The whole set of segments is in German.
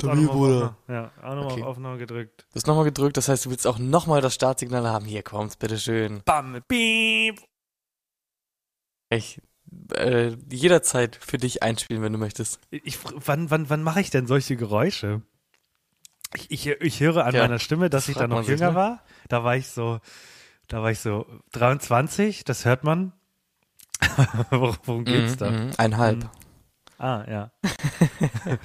So. Ich To me, Bruder. Ja, auch nochmal Okay. auf Aufnahme gedrückt. Du hast nochmal gedrückt, das heißt, du willst auch nochmal das Startsignal haben. Hier kommt's, bitteschön. Bam, piep. Ich, äh, jederzeit für dich einspielen, wenn du möchtest. Ich, wann wann, wann mache ich denn solche Geräusche? Ich, ich, ich höre an Ja, meiner Stimme, dass das ich da noch jünger ne? war. Da war ich so, da war ich so 23, das hört man. worum, geht's Mhm, da? mhm, Einhalb. Ah, ja.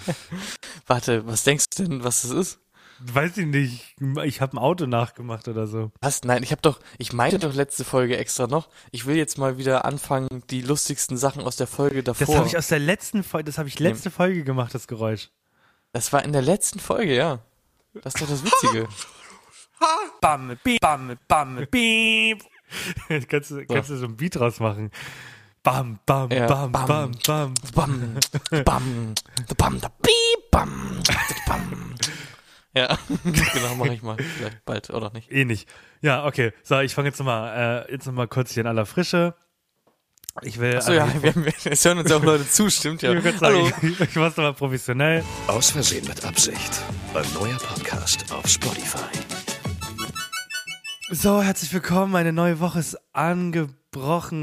Warte, was denkst du denn, was das ist? Weiß ich nicht. Ich habe ein Auto nachgemacht oder so. Was? Nein, ich habe doch, ich meinte doch letzte Folge extra noch. Ich will jetzt mal wieder anfangen, die lustigsten Sachen aus der Folge davor. Das habe ich aus der letzten Folge, das habe ich letzte Folge gemacht, das Geräusch. das war in der letzten Folge, ja. Das ist doch das Witzige. Bam, piep, bam, bam, piep. kannst, du, kannst du so ein Beat draus machen. Bam, bam, Ja, bam, bam. bam, bam. bam, bam, da bam, da piep, bam, bam. Ja, genau, mache ich mal. Vielleicht bald, oder nicht? Eh nicht. Ja, okay. So, ich fange jetzt nochmal, äh, jetzt noch mal kurz hier in aller Frische. Ich will. Achso, ja, wir, wir, es hören uns ja auch Leute zu, stimmt ja. Ich, kurz Hallo. sagen, ich, ich mach's nochmal professionell. Aus Versehen mit Absicht. Ein neuer Podcast auf Spotify. So, herzlich willkommen. Eine neue Woche ist angebrochen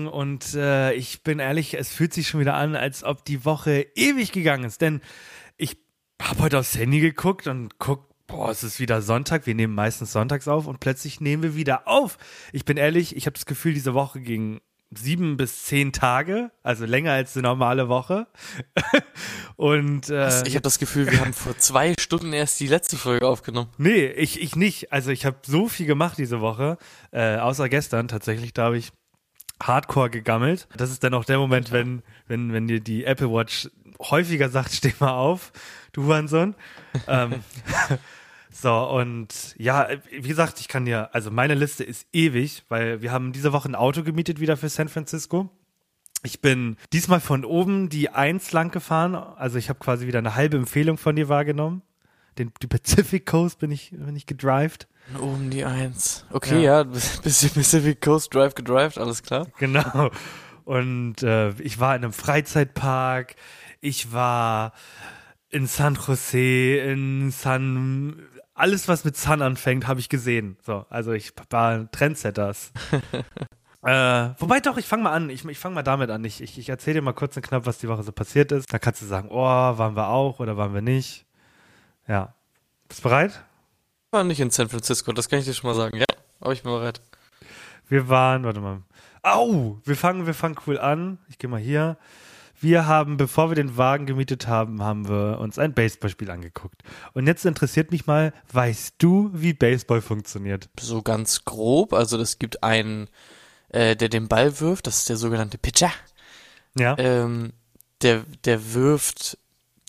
und äh, ich bin ehrlich, es fühlt sich schon wieder an, als ob die Woche ewig gegangen ist. Denn ich habe heute aufs Handy geguckt und guck, boah, es ist wieder Sonntag. Wir nehmen meistens sonntags auf und plötzlich nehmen wir wieder auf. Ich bin ehrlich, ich habe das Gefühl, diese Woche ging sieben bis zehn Tage, also länger als eine normale Woche. und äh, Ich habe das Gefühl, wir haben vor zwei Stunden erst die letzte Folge aufgenommen. Nee, ich, ich nicht. Also ich habe so viel gemacht diese Woche, äh, außer gestern tatsächlich, da habe ich Hardcore gegammelt. Das ist dann auch der Moment, wenn, wenn, wenn dir die Apple Watch häufiger sagt, steh mal auf, du Hurensohn. ähm, so, und ja, wie gesagt, ich kann dir, also meine Liste ist ewig, weil wir haben diese Woche ein Auto gemietet wieder für San Francisco. Ich bin diesmal von oben die Eins lang gefahren, also ich habe quasi wieder eine halbe Empfehlung von dir wahrgenommen. Den, die Pacific Coast bin ich, bin ich gedrived. Oben die Eins. Okay, ja, bisschen Pacific Coast Drive gedrived, alles klar. Genau. Und äh, ich war in einem Freizeitpark, ich war in San Jose, in San, alles was mit San anfängt, habe ich gesehen. So, also ich war Trendsetters. äh, wobei doch, ich fange mal an. Ich, ich fange mal damit an. Ich, ich, ich erzähle dir mal kurz und knapp, was die Woche so passiert ist. Da kannst du sagen, oh, waren wir auch oder waren wir nicht. Ja. Bist du bereit? War nicht in San Francisco, das kann ich dir schon mal sagen. Ja, aber ich bin bereit. Wir waren, warte mal. Au! Wir fangen, wir fangen cool an. Ich gehe mal hier. Wir haben, bevor wir den Wagen gemietet haben, haben wir uns ein Baseballspiel angeguckt. Und jetzt interessiert mich mal, weißt du, wie Baseball funktioniert? So ganz grob, also es gibt einen, äh, der den Ball wirft, das ist der sogenannte Pitcher. Ja? Ähm, der, der wirft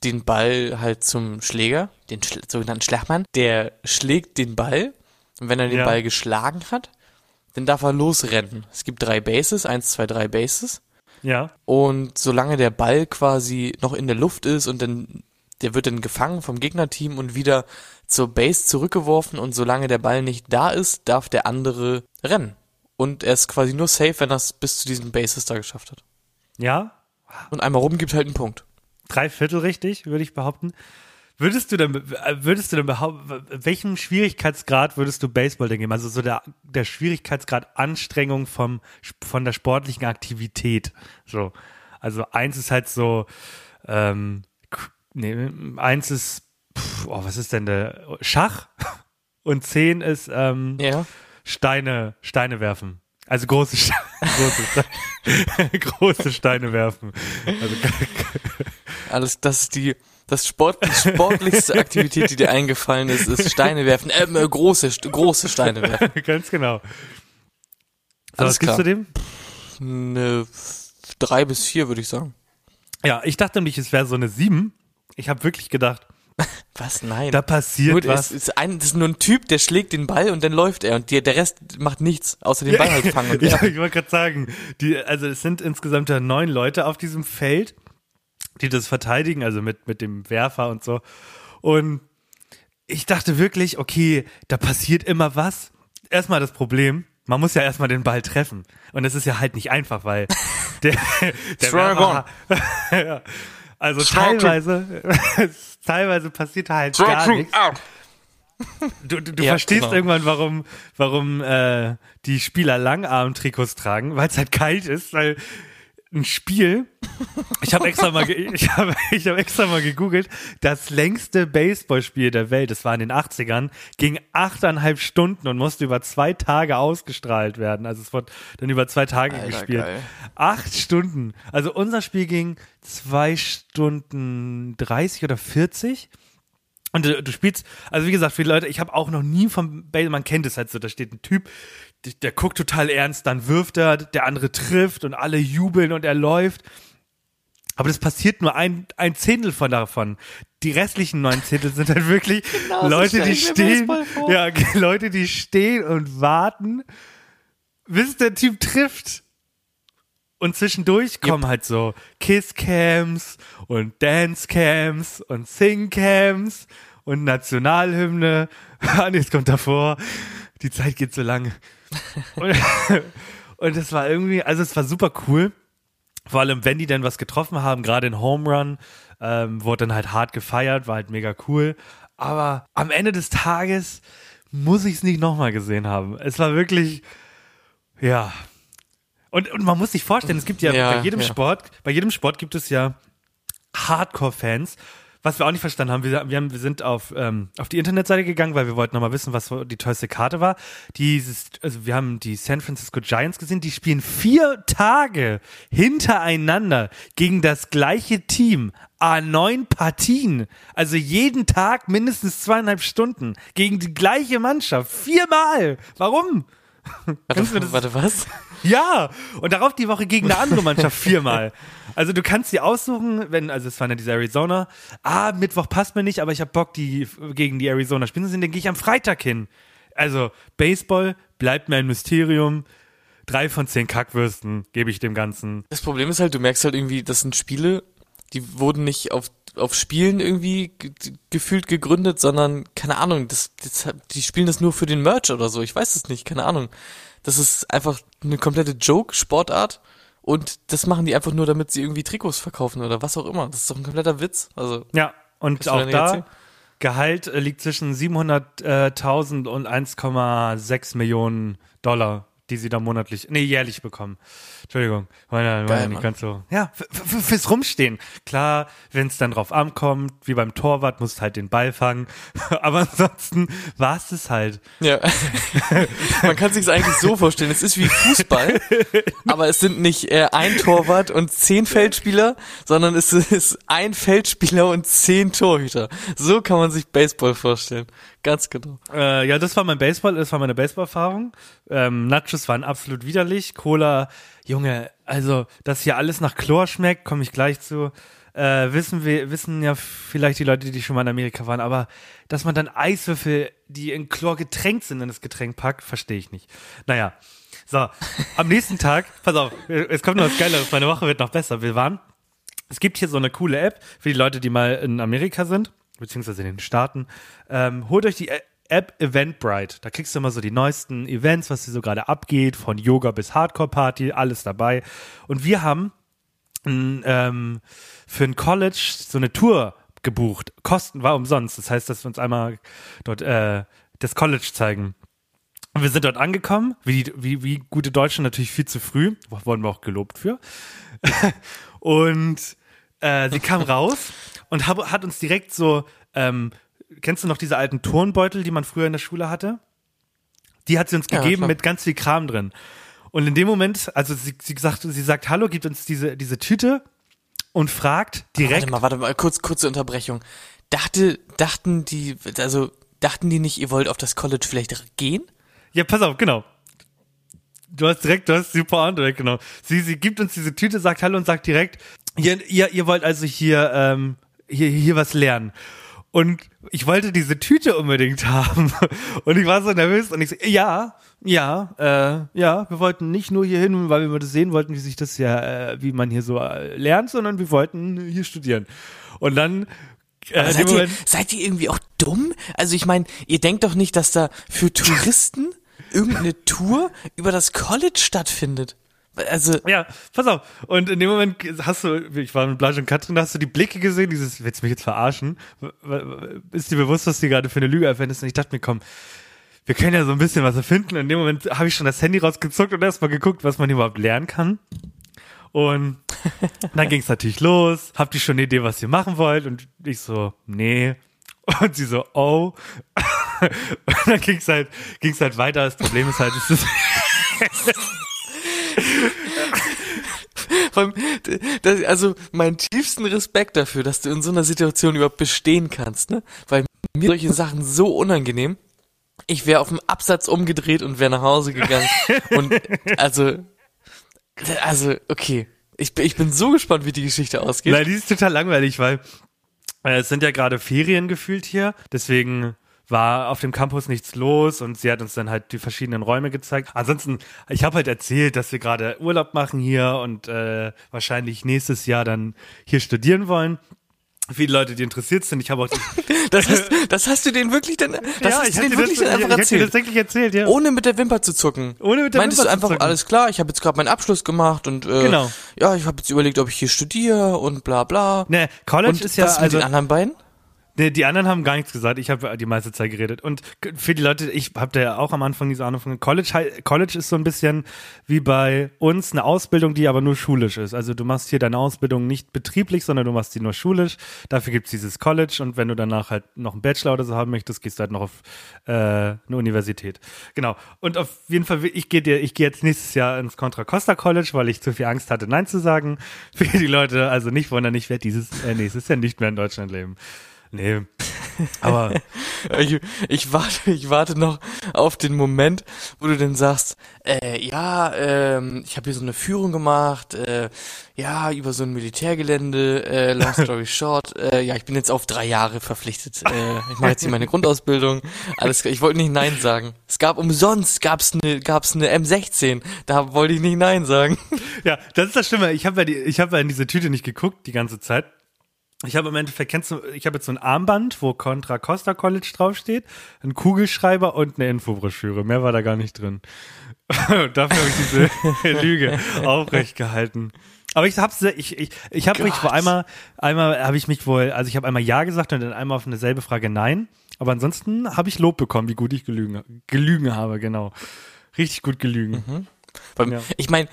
den Ball halt zum Schläger, den Schl sogenannten Schlagmann. Der schlägt den Ball und wenn er den Ja. Ball geschlagen hat, dann darf er losrennen. Es gibt drei Bases, eins, zwei, drei Bases. ja? Und solange der Ball quasi noch in der Luft ist und dann, der wird dann gefangen vom Gegnerteam und wieder zur Base zurückgeworfen und solange der Ball nicht da ist, darf der andere rennen. Und er ist quasi nur safe, wenn er es bis zu diesen Bases da geschafft hat. Ja? Und einmal rum gibt halt einen Punkt. Drei Viertel richtig, würde ich behaupten. Würdest du denn, äh, würdest du denn behaupten, welchen Schwierigkeitsgrad würdest du Baseball denn geben? Also so der, der Schwierigkeitsgrad Anstrengung vom, von der sportlichen Aktivität. So. Also eins ist halt so, ähm, nee, eins ist, pff, oh, was ist denn der? Schach. Und zehn ist, ähm, Ja. Steine, Steine werfen. Also große, große, große Steine werfen. Also, Alles, das ist die, das Sport, die sportlichste Aktivität, die dir eingefallen ist, ist Steine werfen, äh, äh, große, große Steine werfen. Ganz genau. So, Alles was gibst klar. du dem? Eine f- drei bis vier, würde ich sagen. Ja, ich dachte nämlich, es wäre so eine 7. Ich habe wirklich gedacht, Was? Nein. Da passiert nur, was. Es ist ein, das ist nur ein Typ, der schlägt den Ball und dann läuft er und der, der Rest macht nichts, außer den Ball halt fangen und ich, werfen. ich wollte gerade sagen, die, also es sind insgesamt ja neun Leute auf diesem Feld, die das verteidigen, also mit, mit dem Werfer und so. Und ich dachte wirklich, okay, da passiert immer was. Erstmal das Problem, man muss ja erstmal den Ball treffen. Und das ist ja halt nicht einfach, weil der, der Werfer, ja, also teilweise, teilweise passiert halt gar nichts. Du, du, du Ja, verstehst genau. irgendwann, warum, warum äh, die Spieler Langarm-Trikots tragen, weil es halt kalt ist, weil ein Spiel, ich habe extra mal, ich habe ich hab extra mal gegoogelt, das längste Baseballspiel der Welt, das war in den 80ern, ging achteinhalb Stunden und musste über zwei Tage ausgestrahlt werden. Also es wurde dann über zwei Tage Alter, gespielt. geil. Acht Stunden. Also unser Spiel ging zwei Stunden 30 oder 40. Und du, du spielst, also wie gesagt, viele Leute, ich habe auch noch nie vom Ball, man kennt es halt so, da steht ein Typ, der, guckt total ernst, dann wirft er, der andere trifft und alle jubeln und er läuft. Aber das passiert nur ein, ein Zehntel von davon. Die restlichen neun Zehntel sind halt wirklich Genau so Leute, stell die stehen, ja, Leute, die stehen und warten, bis der Typ trifft. Und zwischendurch kommen halt so Kiss-Cams und Dance-Cams und Sing-Cams und Nationalhymne. Und jetzt kommt davor, die Zeit geht so lange. Und, und das war irgendwie, also es war super cool. Vor allem, wenn die dann was getroffen haben, gerade in Home Run, ähm, wurde dann halt hart gefeiert, war halt mega cool. Aber am Ende des Tages muss ich es nicht nochmal gesehen haben. Es war wirklich, ja. Und, und man muss sich vorstellen, es gibt ja, Ja, bei jedem ja. Sport, bei jedem Sport gibt es ja Hardcore-Fans. Was wir auch nicht verstanden haben, wir, wir, haben, wir sind auf, ähm, auf die Internetseite gegangen, weil wir wollten nochmal wissen, was die teuerste Karte war. Dieses, also wir haben die San Francisco Giants gesehen, die spielen vier Tage hintereinander gegen das gleiche Team. A9 Partien. Also jeden Tag mindestens zweieinhalb Stunden gegen die gleiche Mannschaft. Viermal. Warum? Warte, warte, was? ja, und darauf die Woche gegen eine andere Mannschaft viermal. Also du kannst dir aussuchen, wenn, also es waren ja diese Arizona, ah, Mittwoch passt mir nicht, aber ich habe Bock, die gegen die Arizona spielen zu sehen, dann gehe ich am Freitag hin. Also Baseball bleibt mir ein Mysterium. Drei von zehn Kackwürsten gebe ich dem Ganzen. Das Problem ist halt, du merkst halt irgendwie, das sind Spiele, die wurden nicht auf, auf Spielen irgendwie ge gefühlt gegründet, sondern, keine Ahnung, das, das, die spielen das nur für den Merch oder so. Ich weiß es nicht, keine Ahnung. Das ist einfach eine komplette Joke-Sportart und das machen die einfach nur, damit sie irgendwie Trikots verkaufen oder was auch immer. Das ist doch ein kompletter Witz. Also, Ja, und auch da, erzählen? Gehalt äh, liegt zwischen 700.000 und 1,6 Millionen Dollar, die sie da monatlich, nee, jährlich bekommen. Entschuldigung, war ja, war ja nicht Mann. ganz so. Ja, fürs Rumstehen. Klar, wenn es dann drauf ankommt, wie beim Torwart, musst halt den Ball fangen. Aber ansonsten war es das halt. Ja. Man kann sich eigentlich so vorstellen, es ist wie Fußball, aber es sind nicht äh, ein Torwart und zehn Feldspieler, sondern es ist ein Feldspieler und zehn Torhüter. So kann man sich Baseball vorstellen. Ganz genau. Äh, ja, das war mein Baseball, das war meine Baseball-Erfahrung. Ähm, Nachos waren absolut widerlich. Cola, Junge, also, dass hier alles nach Chlor schmeckt, komme ich gleich zu. Äh, wissen wir, wissen ja vielleicht die Leute, die schon mal in Amerika waren, aber dass man dann Eiswürfel, die in Chlor getränkt sind, in das Getränk packt, verstehe ich nicht. Naja. So, am nächsten Tag, pass auf, es kommt noch was Geileres, meine Woche wird noch besser. Wir waren, es gibt hier so eine coole App für die Leute, die mal in Amerika sind, beziehungsweise in den Staaten. Ähm, holt euch die App Eventbrite. Da kriegst du immer so die neuesten Events, was hier so gerade abgeht, von Yoga bis Hardcore-Party, alles dabei. Und wir haben ähm, für ein College so eine Tour gebucht. Kosten war umsonst. Das heißt, dass wir uns einmal dort äh, das College zeigen. Und wir sind dort angekommen, wie, die, wie, wie gute Deutsche natürlich viel zu früh, wurden wir auch gelobt für. und äh, sie kam raus und hab, hat uns direkt so, ähm, kennst du noch diese alten Turnbeutel, die man früher in der Schule hatte? Die hat sie uns Ja, gegeben klar. mit ganz viel Kram drin. Und in dem Moment, also sie, sie sagt, sie sagt, hallo, gibt uns diese, diese Tüte und fragt direkt. Warte mal, warte mal, kurz, kurze Unterbrechung. Dachte, dachten die, also, dachten die nicht, ihr wollt auf das College vielleicht gehen? Ja, pass auf, genau. Du hast direkt, du hast super an, direkt, genau. Sie, sie gibt uns diese Tüte, sagt Hallo und sagt direkt, ihr, ihr, ihr wollt also hier, ähm, hier, hier was lernen. Und ich wollte diese Tüte unbedingt haben. Und ich war so nervös und ich so, ja, ja, äh, ja, wir wollten nicht nur hier hin, weil wir das sehen wollten, wie sich das ja, äh, wie man hier so äh, lernt, sondern wir wollten hier studieren. Und dann äh, seid, ihr, seid ihr irgendwie auch dumm? Also ich meine, ihr denkt doch nicht, dass da für Touristen irgendeine Tour über das College stattfindet. Also, Ja, pass auf. Und in dem Moment hast du, ich war mit Blanche und Katrin, da hast du die Blicke gesehen, dieses, willst du mich jetzt verarschen? Ist dir bewusst, was die gerade für eine Lüge erfindest? Und ich dachte mir, komm, wir können ja so ein bisschen was erfinden. Und in dem Moment habe ich schon das Handy rausgezuckt und erstmal geguckt, was man überhaupt lernen kann. Und dann ging es natürlich los. Habt ihr schon eine Idee, was ihr machen wollt? Und ich so, nee. Und sie so, oh. Und dann ging es halt, ging's halt weiter. Das Problem ist halt, es ist das, also meinen tiefsten Respekt dafür, dass du in so einer Situation überhaupt bestehen kannst, ne? Weil mir solche Sachen so unangenehm. Ich wäre auf dem Absatz umgedreht und wäre nach Hause gegangen. und also, also okay. Ich, bin- ich bin so gespannt, wie die Geschichte ausgeht. Nein, die ist total langweilig, weil äh, es sind ja gerade Ferien gefühlt hier. Deswegen war auf dem Campus nichts los und sie hat uns dann halt die verschiedenen Räume gezeigt. Ansonsten, ich habe halt erzählt, dass wir gerade Urlaub machen hier und äh, wahrscheinlich nächstes Jahr dann hier studieren wollen. Viele Leute, die interessiert sind. Ich habe auch Das hast, das hast du denen wirklich dann, das hast ich du denen wirklich das, dann ich, einfach ich hätte dir das erzählt. wirklich erzählt, ja. Ohne mit der Wimper zu zucken. Ohne mit der Meintest Wimper du einfach, zu zucken. alles klar, ich habe jetzt gerade meinen Abschluss gemacht und äh, Genau. ja, ich habe jetzt überlegt, ob ich hier studiere und bla bla. Ne, College und ist ja was mit also den anderen beiden? Nee, die anderen haben gar nichts gesagt. Ich habe die meiste Zeit geredet. Und für die Leute, ich habe da ja auch am Anfang diese Ahnung von College. College ist so ein bisschen wie bei uns eine Ausbildung, die aber nur schulisch ist. Also du machst hier deine Ausbildung nicht betrieblich, sondern du machst die nur schulisch. Dafür gibt's dieses College. Und wenn du danach halt noch einen Bachelor oder so haben möchtest, gehst du halt noch auf äh, eine Universität. Genau. Und auf jeden Fall, ich gehe ich gehe jetzt nächstes Jahr ins Contra Costa College, weil ich zu viel Angst hatte, Nein zu sagen. Für die Leute, also nicht wundern, ich werde dieses äh, nächstes Jahr nicht mehr in Deutschland leben. Nee. Aber Ich, ich warte, ich warte noch auf den Moment, wo du dann sagst, äh, ja, ähm, ich habe hier so eine Führung gemacht, äh, ja, über so ein Militärgelände, äh, long story short, äh, ja, ich bin jetzt auf drei Jahre verpflichtet. Äh, ich mache jetzt hier meine Grundausbildung. Alles. Ich wollte nicht Nein sagen. Es gab umsonst, gab's eine, gab's eine M16. Da wollte ich nicht Nein sagen. Ja, das ist das Schlimme. Ich habe ja, die- ich hab ja in diese Tüte nicht geguckt die ganze Zeit. Ich habe im Endeffekt, kennst du, ich habe jetzt so ein Armband, wo Contra Costa College draufsteht, ein Kugelschreiber und eine Infobroschüre. Mehr war da gar nicht drin. Dafür habe ich diese Lüge aufrecht gehalten. Aber ich hab's, ich, ich, ich habe mich vor einmal, einmal habe ich mich wohl, also ich habe einmal Ja gesagt und dann einmal auf eine selbe Frage Nein. Aber ansonsten habe ich Lob bekommen, wie gut ich gelügen, gelügen habe, genau. Richtig gut gelügen. Beim, Ja. Ich meine,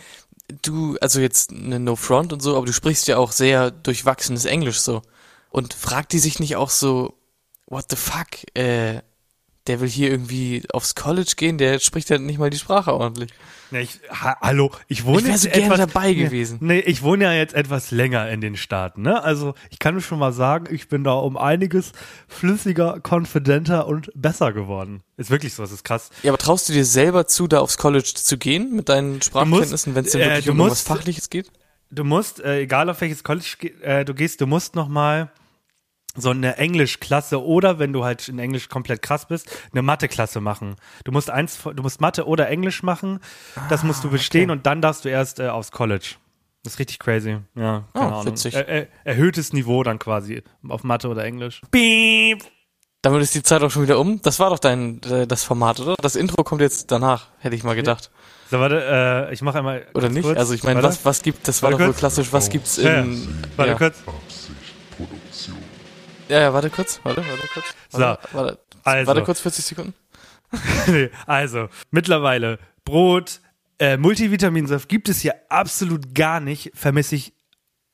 du, also jetzt eine No Front und so, aber du sprichst ja auch sehr durchwachsenes Englisch so. Und fragt die sich nicht auch so, what the fuck, äh, der will hier irgendwie aufs College gehen, der spricht ja nicht mal die Sprache ordentlich. Ja, ich, ha, hallo, ich wohne Ich jetzt so gerne etwas, dabei gewesen. Nee, ich wohne ja jetzt etwas länger in den Staaten, ne? Also, ich kann schon mal sagen, ich bin da um einiges flüssiger, confidenter und besser geworden. Ist wirklich so, das ist krass. Ja, aber traust du dir selber zu, da aufs College zu gehen mit deinen Sprachkenntnissen, wenn es denn äh, wirklich du um was musst- Fachliches geht? Du musst, äh, egal auf welches College ge- äh, du gehst, du musst noch mal so eine Englischklasse oder wenn du halt in Englisch komplett krass bist, eine Mathe-Klasse machen. Du musst eins, du musst Mathe oder Englisch machen. Das musst Ah, du bestehen und dann darfst du erst äh, aufs College. Das ist richtig crazy. Ja, keine Oh, Ahnung. witzig. Er, er, erhöhtes Niveau dann quasi auf Mathe oder Englisch. Beep. Damit ist die Zeit auch schon wieder um. Das war doch dein, äh, das Format, oder? Das Intro kommt jetzt danach, hätte ich mal gedacht. So, warte, äh, ich mache einmal. Oder nicht? Kurz. Also ich meine, was, was gibt, das war Warte doch wohl kurz. klassisch, was gibt's Ja, in, ja. Warte ja. kurz. Ja, ja, warte kurz, warte, warte kurz. Warte, warte, also. warte kurz, 40 Sekunden. nee, also, mittlerweile Brot, äh, Multivitaminsaft gibt es hier absolut gar nicht, vermisse ich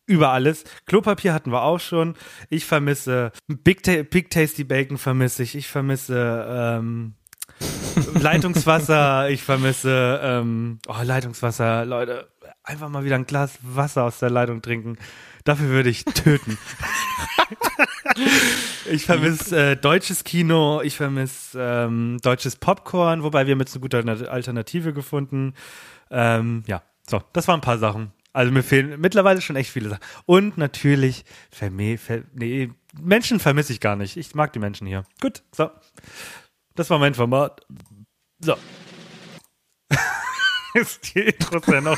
über alles. Klopapier hatten wir auch schon. Ich vermisse Big, Ta Big Tasty Bacon vermisse ich. Ich vermisse ähm, Leitungswasser. Ich vermisse ähm, oh, Leitungswasser. Leute, einfach mal wieder ein Glas Wasser aus der Leitung trinken. Dafür würde ich töten. Ich vermisse äh, deutsches Kino, ich vermisse ähm, deutsches Popcorn, wobei wir mit so guter Alter- Alternative gefunden. Ähm, ja, so, das waren ein paar Sachen. Also mir fehlen mittlerweile schon echt viele Sachen. Und natürlich, verme ver nee, Menschen vermisse ich gar nicht. Ich mag die Menschen hier. Gut, so. Das war mein Format. So. ist die Intros immer.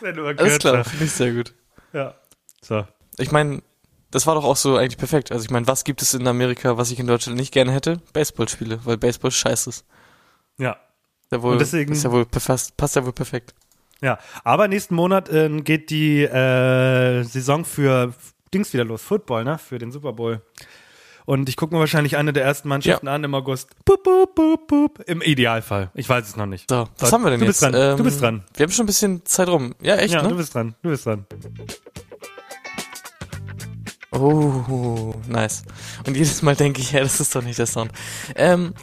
werden immer Alles klar, finde ich sehr gut. Ja. So. Ich meine, das war doch auch so eigentlich perfekt. Also ich meine, was gibt es in Amerika, was ich in Deutschland nicht gerne hätte? Baseballspiele, weil Baseball scheiße ist. Ja. Ja wohl, Und deswegen- ist ja wohl perfast, passt ja wohl perfekt. Ja. Aber nächsten Monat äh, geht die äh, Saison für Dings wieder los. Football, ne? Für den Super Bowl. Und ich gucke mir wahrscheinlich eine der ersten Mannschaften an im August. Boop, boop, boop, boop. Im Idealfall. Ich weiß es noch nicht. So, was So, haben wir denn du jetzt? bist dran. Du Ähm, bist dran. Wir haben schon ein bisschen Zeit rum. Ja, echt, ja, ne? du bist dran. Du bist dran. Oh, nice. Und jedes Mal denke ich, ja, das ist doch nicht der Sound. Ähm,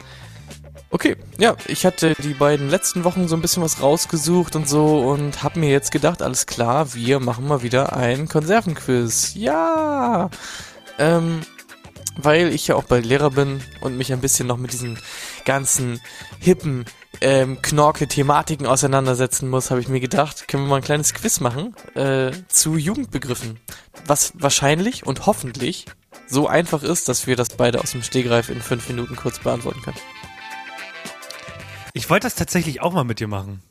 okay, ja, ich hatte die beiden letzten Wochen so ein bisschen was rausgesucht und so und hab mir jetzt gedacht, alles klar, wir machen mal wieder ein Konservenquiz. Ja! Ähm, weil ich ja auch bei Lehrer bin und mich ein bisschen noch mit diesen ganzen hippen ähm, Knorke-Thematiken auseinandersetzen muss, habe ich mir gedacht, können wir mal ein kleines Quiz machen äh, zu Jugendbegriffen. Was wahrscheinlich und hoffentlich so einfach ist, dass wir das beide aus dem Stegreif in fünf Minuten kurz beantworten können. Ich wollte das tatsächlich auch mal mit dir machen.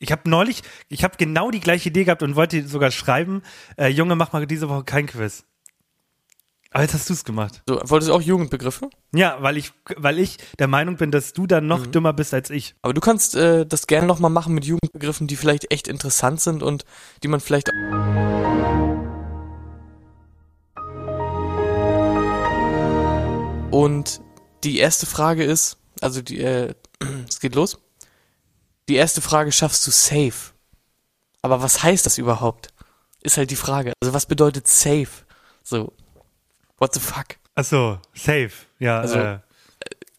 Ich habe neulich, ich habe genau die gleiche Idee gehabt und wollte sogar schreiben, äh, Junge, mach mal diese Woche kein Quiz. Aber jetzt hast du es gemacht. So, wolltest du auch Jugendbegriffe? Ja, weil ich, weil ich der Meinung bin, dass du dann noch dümmer bist als ich. Aber du kannst äh, das gerne nochmal machen mit Jugendbegriffen, die vielleicht echt interessant sind und die man vielleicht Und die erste Frage ist, also die, äh, es geht los. Die erste Frage schaffst du safe. Aber was heißt das überhaupt? Ist halt die Frage. Also was bedeutet safe? So, what the fuck? Ach so, safe. Ja, Also- äh,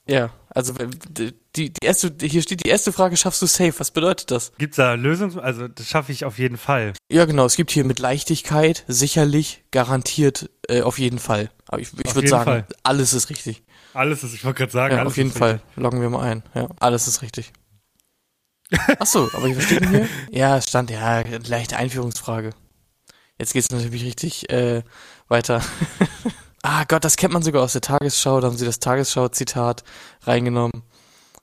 Ja, also äh, die, die erste, hier steht die erste Frage, schaffst du safe? Was bedeutet das? gibt's da Lösungs... Also, das schaffe ich auf jeden Fall. Ja, genau, es gibt hier mit Leichtigkeit, sicherlich, garantiert, äh, auf jeden Fall. Aber ich, ich würde sagen, Fall. alles ist richtig. Alles ist, ich wollte gerade sagen, Ja, alles auf jeden Fall. Loggen wir mal ein. Ja, alles ist richtig. Ach so, aber was steht hier? Ja, es stand, ja, leichte Einführungsfrage. Jetzt geht's natürlich richtig äh, weiter. ah Gott, das kennt man sogar aus der Tagesschau. Da haben sie das Tagesschau-Zitat reingenommen.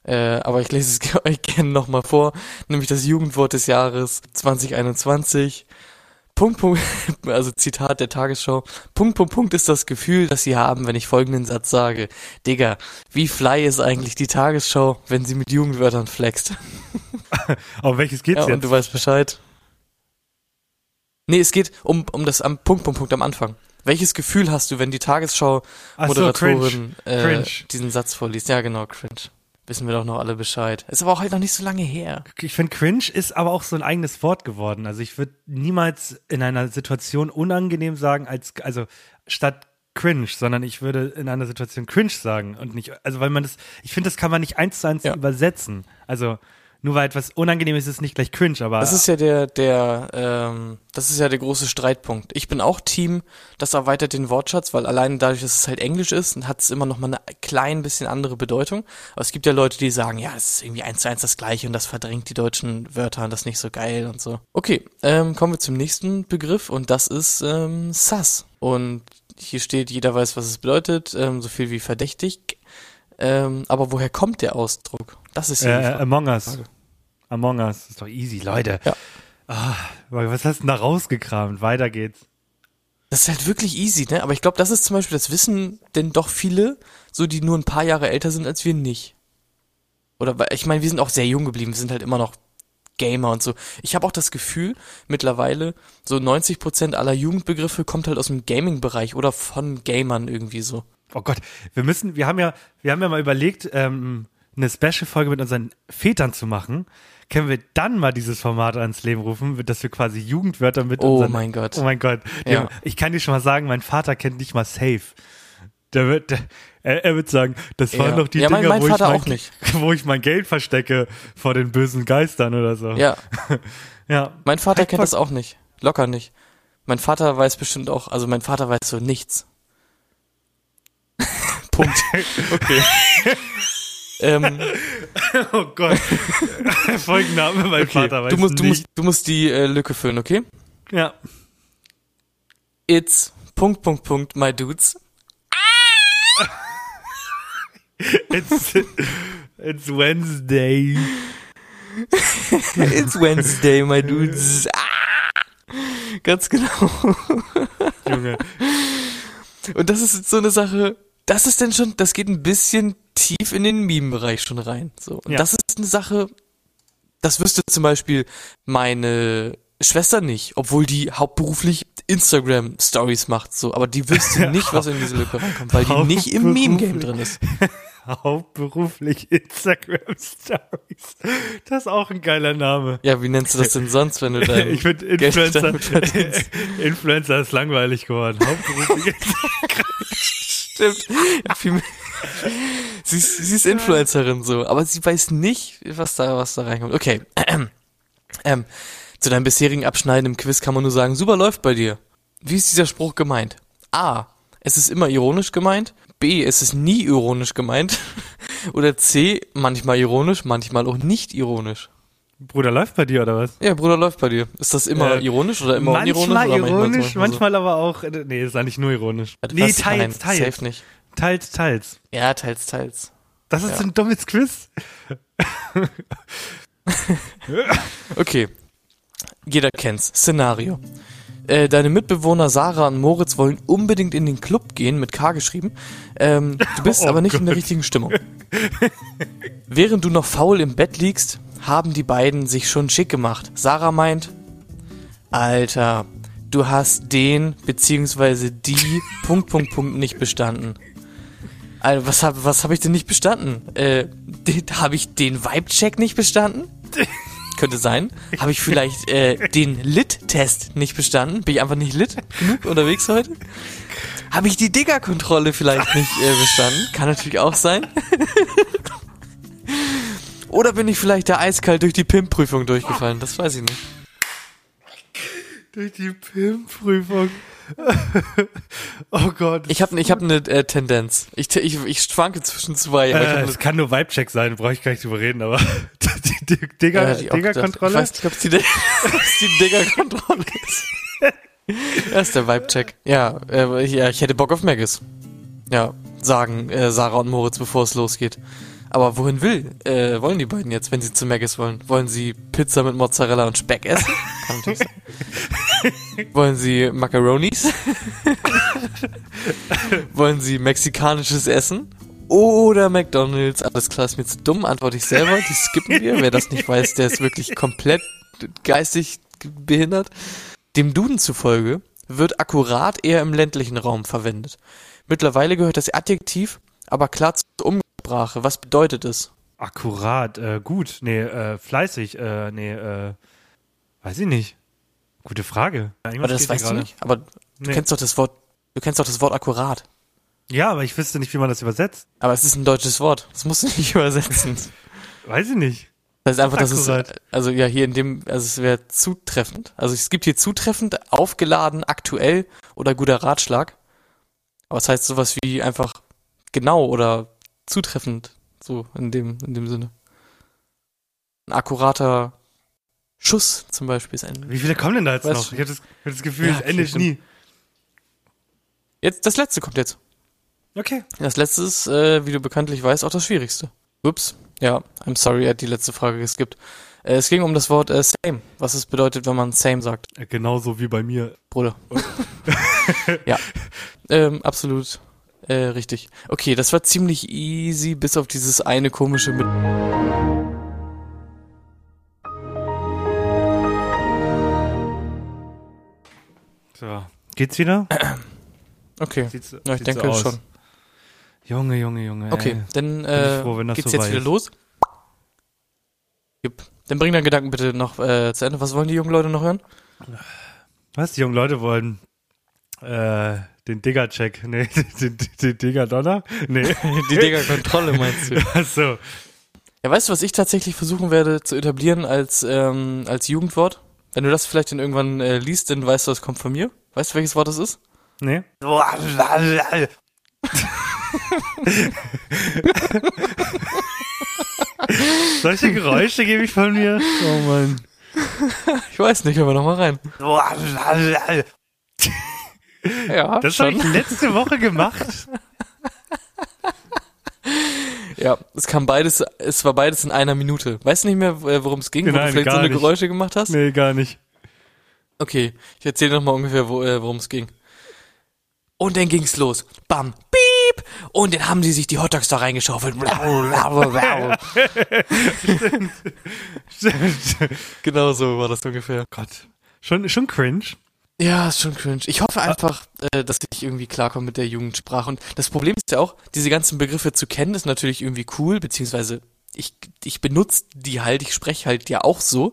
Äh, aber ich lese es euch gerne nochmal vor. Nämlich das Jugendwort des Jahres 2021. Punkt, Punkt, also Zitat der Tagesschau. Punkt, Punkt, Punkt ist das Gefühl, das sie haben, wenn ich folgenden Satz sage. Digga, wie fly ist eigentlich die Tagesschau, wenn sie mit Jugendwörtern flext? Auf welches geht's Ja, und jetzt? du weißt Bescheid. Nee, es geht um, um das am Punkt, Punkt, Punkt am Anfang. Welches Gefühl hast du, wenn die Ach so, Tagesschau-Moderatorin äh, diesen Satz vorliest? Ja, genau, cringe. Wissen wir doch noch alle Bescheid. Ist aber auch halt noch nicht so lange her. Ich finde, cringe ist aber auch so ein eigenes Wort geworden. Also ich würde niemals in einer Situation unangenehm sagen, als, also statt cringe, sondern ich würde in einer Situation cringe sagen und nicht, also weil man das, ich finde, das kann man nicht eins zu eins Ja. übersetzen. Also nur weil etwas unangenehm ist, ist es nicht gleich cringe, aber Das ist ja der, der, ähm, das ist ja der große Streitpunkt. Ich bin auch Team, das erweitert den Wortschatz, weil allein dadurch, dass es halt Englisch ist, hat es immer noch mal eine klein bisschen andere Bedeutung. Aber es gibt ja Leute, die sagen, ja, es ist irgendwie eins zu eins das Gleiche und das verdrängt die deutschen Wörter und das ist nicht so geil und so. Okay, ähm, kommen wir zum nächsten Begriff und das ist ähm, Sass. Und hier steht, jeder weiß, was es bedeutet, ähm, so viel wie verdächtig. Ähm, aber woher kommt der Ausdruck? Das ist die äh, Frage. Among Us. Frage. Among Us, ist doch easy, Leute. Ja. Ah, was hast du denn da rausgekramt? Weiter geht's. Das ist halt wirklich easy, ne? Aber ich glaube, das ist zum Beispiel, das wissen denn doch viele, so die nur ein paar Jahre älter sind als wir nicht. Oder ich meine, wir sind auch sehr jung geblieben, wir sind halt immer noch Gamer und so. Ich habe auch das Gefühl, mittlerweile, so 90% aller Jugendbegriffe kommt halt aus dem Gaming-Bereich oder von Gamern irgendwie so. Oh Gott, wir müssen, wir haben ja, wir haben ja mal überlegt, ähm, eine Special-Folge mit unseren Vätern zu machen. Können wir dann mal dieses Format ans Leben rufen, dass wir quasi Jugendwörter mit Oh unseren. mein Gott. Oh mein Gott. Ja. Der, ich kann dir schon mal sagen, mein Vater kennt nicht mal Safe. Der wird, der, er, wird sagen, das waren Ja. doch die Ja, mein- Dinger, mein wo, ich mein, wo ich mein Geld verstecke vor den bösen Geistern oder so. Ja, ja. mein Vater Halt kennt das auch nicht. Locker nicht. Mein Vater weiß bestimmt auch, also mein Vater weiß so nichts. Punkt. Okay. Ähm, Oh Gott. Folgenname, mein okay. Vater weiß du musst, du nicht. musst, du musst die äh, Lücke füllen, okay? Ja. It's Punkt, Punkt, Punkt, my dudes. It's, it's Wednesday. It's Wednesday, my dudes. Ah! Ganz genau. Junge. Und das ist jetzt so eine Sache, das ist denn schon, das geht ein bisschen tief in den Meme-Bereich schon rein. So. Und Ja. das ist eine Sache, das wüsste zum Beispiel meine Schwester nicht, obwohl die hauptberuflich Instagram-Stories macht, so. Aber die wüsste nicht, was in diese Lücke reinkommt, weil die nicht im Meme-Game drin ist. Hauptberuflich Instagram Stories. Das ist auch ein geiler Name. Ja, wie nennst du das denn sonst, wenn du dein Ich finde Influencer? Influencer ist langweilig geworden. Hauptberuflich Stimmt. Sie, ist, sie ist Influencerin so, aber sie weiß nicht, was da, was da reinkommt. Okay. Ähm, zu deinem bisherigen Abschneiden im Quiz kann man nur sagen, super läuft bei dir. Wie ist dieser Spruch gemeint? A. Es ist immer ironisch gemeint. B. Es ist nie ironisch gemeint. Oder C. Manchmal ironisch, manchmal auch nicht ironisch. Bruder läuft bei dir oder was? Ja, Bruder, läuft bei dir. Ist das immer Äh, ironisch oder immer unironisch? manchmal oder ironisch, so? manchmal aber auch. äh, Nee, ist eigentlich nur ironisch. Also, Nee, was? teils, Nein, teils. Safe nicht. Teils, teils. Ja, teils, teils. Das ist Ja. ein dummes Quiz. Okay. Jeder kennt's. Szenario. Äh, deine Mitbewohner Sarah und Moritz wollen unbedingt in den Club gehen, mit K geschrieben. Ähm, du bist Oh aber nicht in der Gott. richtigen Stimmung. Während du noch faul im Bett liegst, haben die beiden sich schon schick gemacht. Sarah meint, Alter, du hast den beziehungsweise die Punkt, Punkt, Punkt nicht bestanden. Alter, was habe was hab ich denn nicht bestanden? Äh, habe ich den Vibe-Check nicht bestanden? Könnte sein. Habe ich vielleicht äh, den Lit-Test nicht bestanden? Bin ich einfach nicht lit genug unterwegs heute? Habe ich die Digger-Kontrolle vielleicht nicht äh, bestanden? Kann natürlich auch sein. Oder bin ich vielleicht da eiskalt durch die PIM-Prüfung durchgefallen? Das weiß ich nicht. Durch die PIM-Prüfung. oh Gott. Ich habe ich hab eine äh, Tendenz. Ich, ich, ich schwanke zwischen zwei. ich äh, es kann nur Vibe-Check sein, brauche ich gar nicht drüber reden, aber die, die Digger, Ja. Ich Digger-Kontrolle? weiß nicht, ob es die, die Digger-Kontrolle ist. Das ist der Vibe-Check. Ja, äh, ja, ich hätte Bock auf Maggis. Ja, sagen äh, Sarah und Moritz, bevor es losgeht. Aber wohin will, äh, wollen die beiden jetzt, wenn sie zu Maggis wollen? Wollen sie Pizza mit Mozzarella und Speck essen? Kann natürlich sein. wollen sie Macaronis? wollen sie mexikanisches Essen? Oder McDonalds? Alles klar, ist mir zu dumm, antworte ich selber. Die skippen wir. Wer das nicht weiß, der ist wirklich komplett geistig behindert. Dem Duden zufolge wird akkurat eher im ländlichen Raum verwendet. Mittlerweile gehört das Adjektiv aber klar zur Umsprache. Was bedeutet es? Akkurat, äh, gut, nee, äh, fleißig, äh, nee, äh, weiß ich nicht. Gute Frage. Irgendwas Aber das weißt du nicht? Aber du Nee. kennst doch das Wort, du kennst doch das Wort akkurat. Ja, aber ich wüsste nicht, wie man das übersetzt. Aber es ist ein deutsches Wort. Das musst du nicht übersetzen. Weiß ich nicht. Das ist einfach, das ist, Akkurat. also ja, hier in dem, also es wäre zutreffend. Also es gibt hier zutreffend, aufgeladen, aktuell oder guter Ratschlag. Aber es heißt sowas wie einfach genau oder zutreffend. So in dem, in dem Sinne. Ein akkurater Schuss zum Beispiel ist ein. Wie viele kommen denn da jetzt Weißt noch? Ich habe das, hab das Gefühl, Ja, es endet stimmt. nie. Jetzt, das letzte kommt jetzt. Okay. Das letzte ist, äh, wie du bekanntlich weißt, auch das Schwierigste. Ups. Ja, I'm sorry, er hat die letzte Frage geskippt. Äh, es ging um das Wort äh, same. Was es bedeutet, wenn man same sagt. Äh, Genauso wie bei mir. Bruder. ja, ähm, absolut äh, richtig. Okay, das war ziemlich easy, bis auf dieses eine komische mit. So. Geht's wieder? Okay, Sieht's, ja, ich denke so aus? schon. Junge, Junge, Junge. Okay, ey. dann äh, froh, geht's so jetzt wieder ist. los. Jupp. Dann bring deinen Gedanken bitte noch äh, zu Ende. Was wollen die jungen Leute noch hören? Was? Die jungen Leute wollen äh, den Digger-Check. Nee, den, den, Digger-Donner? Nee. Die Digger-Kontrolle meinst du? Achso. Ja, weißt du, was ich tatsächlich versuchen werde zu etablieren als, ähm, als Jugendwort? Wenn du das vielleicht dann irgendwann äh, liest, dann weißt du, das kommt von mir. Weißt du, welches Wort das ist? Nee. Solche Geräusche gebe ich von mir. Oh Mann. Ich weiß nicht, hören wir noch mal rein. Ja, Das habe ich letzte Woche gemacht. Ja, es kam beides, es war beides in einer Minute. Weißt du nicht mehr, äh, worum es ging, wo Nein, du vielleicht so eine nicht. Geräusche gemacht hast? Nee, gar nicht. Okay, ich erzähle noch mal ungefähr, wo, äh, worum es ging. Und dann ging's los. Bam, piep. Und dann haben sie sich die Hotdogs da reingeschaufelt. genau so war das ungefähr. Gott. Schon, schon cringe. Ja, ist schon cringe. Ich hoffe einfach, äh, dass ich irgendwie klarkomme mit der Jugendsprache. Und das Problem ist ja auch, diese ganzen Begriffe zu kennen, ist natürlich irgendwie cool, beziehungsweise ich, ich benutze die halt, ich spreche halt ja auch so.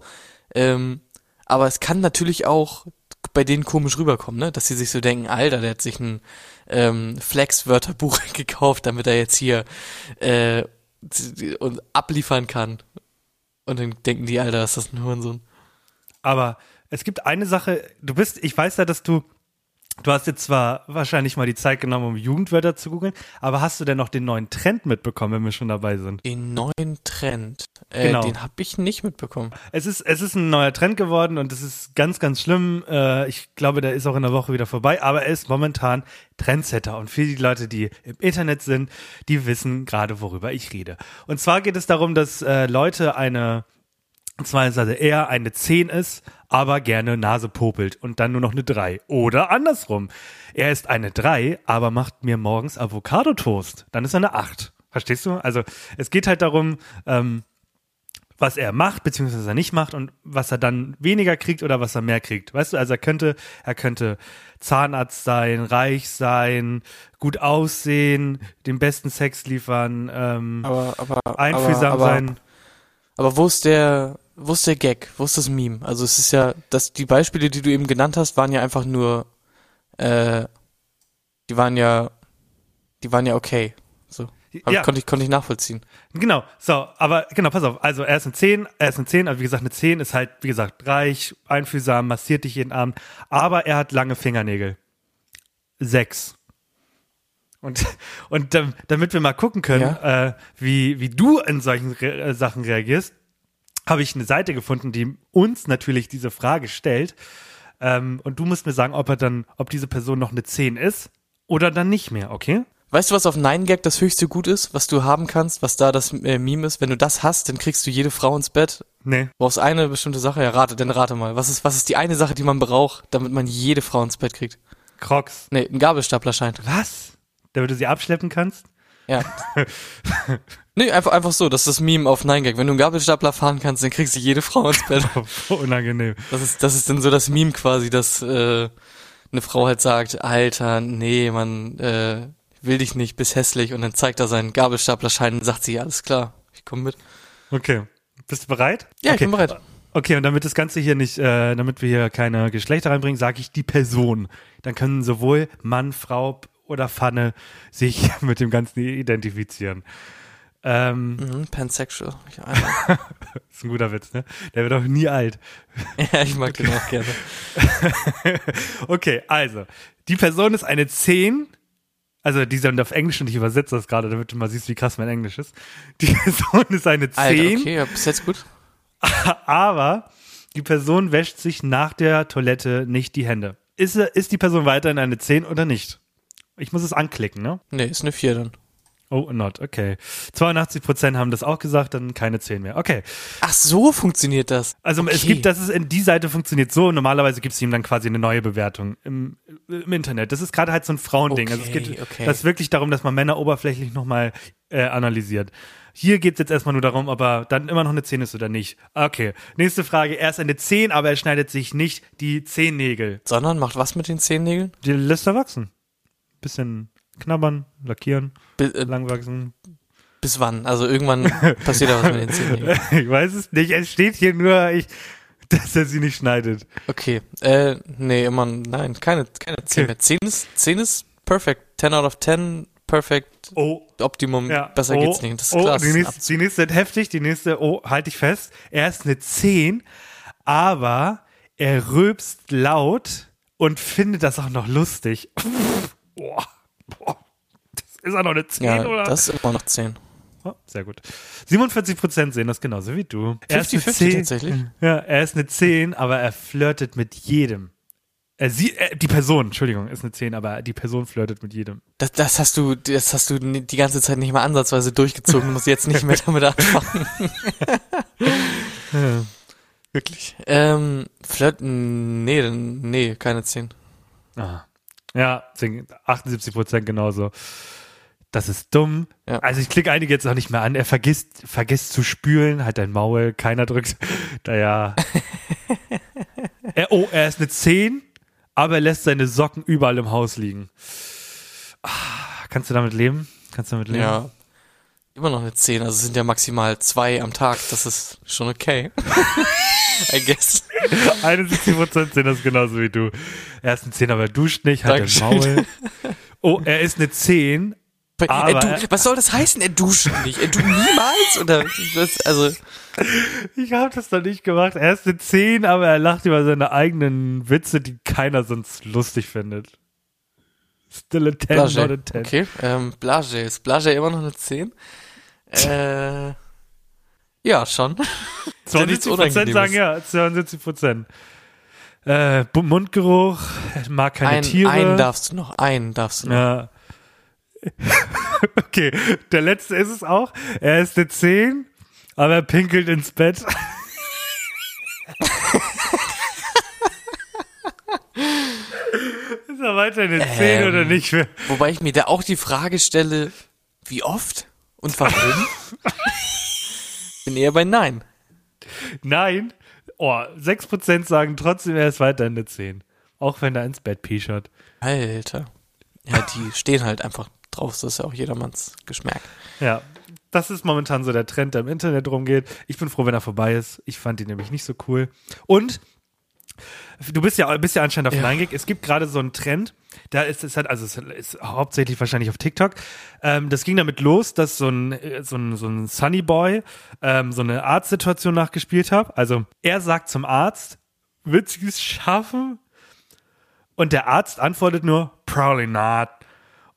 Ähm, aber es kann natürlich auch bei denen komisch rüberkommen, ne? Dass sie sich so denken, Alter, der hat sich ein ähm, Flex-Wörterbuch gekauft, damit er jetzt hier äh, und abliefern kann. Und dann denken die, Alter, ist das ein Hurensohn. Aber es gibt eine Sache, du bist, ich weiß ja, dass du, du hast jetzt zwar wahrscheinlich mal die Zeit genommen, um Jugendwörter zu googeln, aber hast du denn noch den neuen Trend mitbekommen, wenn wir schon dabei sind? Den neuen Trend, äh, Genau. den habe ich nicht mitbekommen. Es ist, es ist ein neuer Trend geworden und es ist ganz, ganz schlimm. Äh, ich glaube, der ist auch in der Woche wieder vorbei, aber er ist momentan Trendsetter. Und für die Leute, die im Internet sind, die wissen gerade, worüber ich rede. Und zwar geht es darum, dass äh, Leute eine, beziehungsweise er eine 10 ist, aber gerne Nase popelt und dann nur noch eine 3. Oder andersrum. Er ist eine 3, aber macht mir morgens Avocado-Toast. Dann ist er eine 8. Verstehst du? Also es geht halt darum, ähm, was er macht, beziehungsweise was er nicht macht und was er dann weniger kriegt oder was er mehr kriegt. Weißt du, also er könnte, er könnte Zahnarzt sein, reich sein, gut aussehen, den besten Sex liefern, ähm, Aber, aber, einfühlsam aber, sein. Aber wo ist der, wo ist der Gag? Wo ist das Meme? Also es ist ja, dass die Beispiele, die du eben genannt hast, waren ja einfach nur, äh, die waren ja, die waren ja okay. So. Hab, Ja. Konnte ich, konnte ich nachvollziehen. Genau, so, aber genau, pass auf. Also er ist eine 10, er ist eine 10, also wie gesagt, eine 10 ist halt, wie gesagt, reich, einfühlsam, massiert dich jeden Abend, aber er hat lange Fingernägel. Sechs. Und, und dam- damit wir mal gucken können, äh, wie, wie du in solchen Re äh, Sachen reagierst, habe ich eine Seite gefunden, die uns natürlich diese Frage stellt. Ähm, und du musst mir sagen, ob er dann, ob diese Person noch eine 10 ist oder dann nicht mehr, okay? Weißt du, was auf 9gag das höchste Gut ist, was du haben kannst, was da das äh, Meme ist? Wenn du das hast, dann kriegst du jede Frau ins Bett. Nee. Du brauchst eine bestimmte Sache. Ja, rate, dann rate mal. Was ist, was ist die eine Sache, die man braucht, damit man jede Frau ins Bett kriegt? Crocs. Nee, ein Gabelstaplerschein. Was? Damit du sie abschleppen kannst? Ja. nee, einfach, einfach so. Das ist das Meme auf 9gag. Wenn du einen Gabelstapler fahren kannst, dann kriegst du jede Frau ins Bett. Unangenehm. Das ist, das ist dann so das Meme quasi, dass äh, eine Frau halt sagt, Alter, nee, man äh, will dich nicht, bist hässlich und dann zeigt er seinen Gabelstaplerschein und sagt sie, ja, alles klar, ich komme mit. Okay. Bist du bereit? Ja, okay. ich bin bereit. Okay, und damit das Ganze hier nicht, äh, damit wir hier keine Geschlechter reinbringen, sage ich die Person. Dann können sowohl Mann, Frau oder Pfanne sich mit dem Ganzen identifizieren. Ähm, Mhm, pansexual. Einmal. ist ein guter Witz, ne? Der wird auch nie alt. ja, ich mag den auch gerne. Okay, also, die Person ist eine 10. Also, die sind auf Englisch und ich übersetze das gerade, damit du mal siehst, wie krass mein Englisch ist. Die Person ist eine 10. Alter, okay, ja, bis jetzt gut. aber die Person wäscht sich nach der Toilette nicht die Hände. Ist, ist die Person weiterhin eine 10 oder nicht? Ich muss es anklicken, ne? Nee, ist eine 4 dann. Oh, not, okay. 82% haben das auch gesagt, dann keine 10 mehr. Okay. Ach, so funktioniert das. Also es Okay. gibt, das ist in die Seite funktioniert so, normalerweise gibt es ihm dann quasi eine neue Bewertung im, im Internet. Das ist gerade halt so ein Frauending. also es Okay, geht okay. das ist wirklich darum, dass man Männer oberflächlich nochmal äh, analysiert. Hier geht es jetzt erstmal nur darum, ob er dann immer noch eine 10 ist oder nicht. Okay. Nächste Frage. Er ist eine 10, aber er schneidet sich nicht die Zehennägel. Sondern macht was mit den Zehennägeln? Die lässt er wachsen. Bisschen knabbern, lackieren, Bi äh, lang wachsen. bis wann? Also irgendwann passiert da was mit den Zehennägeln. Ich weiß es nicht. Es steht hier nur, ich, dass er sie nicht schneidet. Okay, äh, nee, immer, nein, keine, keine 10 Okay. mehr. 10 ist, 10 ist perfect. 10 out of 10, perfect, Oh, Optimum, Ja. besser oh, geht's nicht. Das ist oh, krass. Die nächste, die nächste wird heftig, die nächste, oh, halt dich fest. Er ist eine 10, aber er rülpst laut und findet das auch noch lustig. Boah, boah. Das ist er noch eine 10, ja, oder? das ist immer noch 10. Oh, sehr gut. 47% sehen das genauso wie du. Er ist eine 50-50 10. tatsächlich. Ja, er ist eine 10, aber er flirtet mit jedem. Äh, sie, äh, die Person, Entschuldigung, ist eine 10, aber die Person flirtet mit jedem. Das, das hast du, das hast du die ganze Zeit nicht mal ansatzweise durchgezogen. Du musst jetzt nicht mehr damit anfangen. Wirklich. Ähm, Flirt, nee, nee, keine 10. Ah. Ja, 10, 78 Prozent genauso. Das ist dumm. Ja. Also ich klicke einige jetzt auch nicht mehr an. Er vergisst, vergisst zu spülen, hat ein Maul, keiner drückt. Naja. er, oh, er ist eine 10, aber er lässt seine Socken überall im Haus liegen. Ah, kannst du damit leben? Kannst du damit leben? Ja. Immer noch eine 10, also es sind ja maximal zwei am Tag. Das ist schon okay. I guess. 71 Prozent sind das genauso wie du. Er ist eine 10, aber er duscht nicht, hat ein Dankeschön. Maul. Oh, er ist eine 10, Aber- er du, was soll das heißen? Er duscht nicht. Er duscht niemals? Oder was? Also, Ich habe das noch nicht gemacht. Er ist eine 10, aber er lacht über seine eigenen Witze, die keiner sonst lustig findet. Still a 10, not a Blage. 10. Okay, ähm, Blage. Ist Blage immer noch eine 10? Äh, ja, schon. ja nichts 72 Prozent Unangenehmes. sagen ja, 72 Prozent. Äh, Bu- Mundgeruch, er mag keine Ein, Tiere. einen darfst du noch, einen darfst du noch. ja. okay, der letzte ist es auch. Er ist eine 10, aber er pinkelt ins Bett. ist er weiter eine 10 Ähm. oder nicht? Wobei ich mir da auch die Frage stelle, wie oft und warum? Bin eher bei Nein. Nein. Oh, 6% sagen trotzdem, er ist weiter eine 10. Auch wenn er ins Bett pischert. Alter. Ja, die stehen halt einfach drauf. Das ist ja auch jedermanns Geschmack. Ja, das ist momentan so der Trend, der im Internet rumgeht. Ich bin froh, wenn er vorbei ist. Ich fand ihn nämlich nicht so cool. Und du bist ja, bist ja anscheinend auf Ja. 9gag. Es gibt gerade so einen Trend, da ist es halt, also es ist hauptsächlich wahrscheinlich auf TikTok. Ähm, das ging damit los, dass so ein, äh, so ein, so ein Sunny Boy ähm, so eine Arztsituation nachgespielt hat. Also er sagt zum Arzt, willst du es schaffen? Und der Arzt antwortet nur, probably not.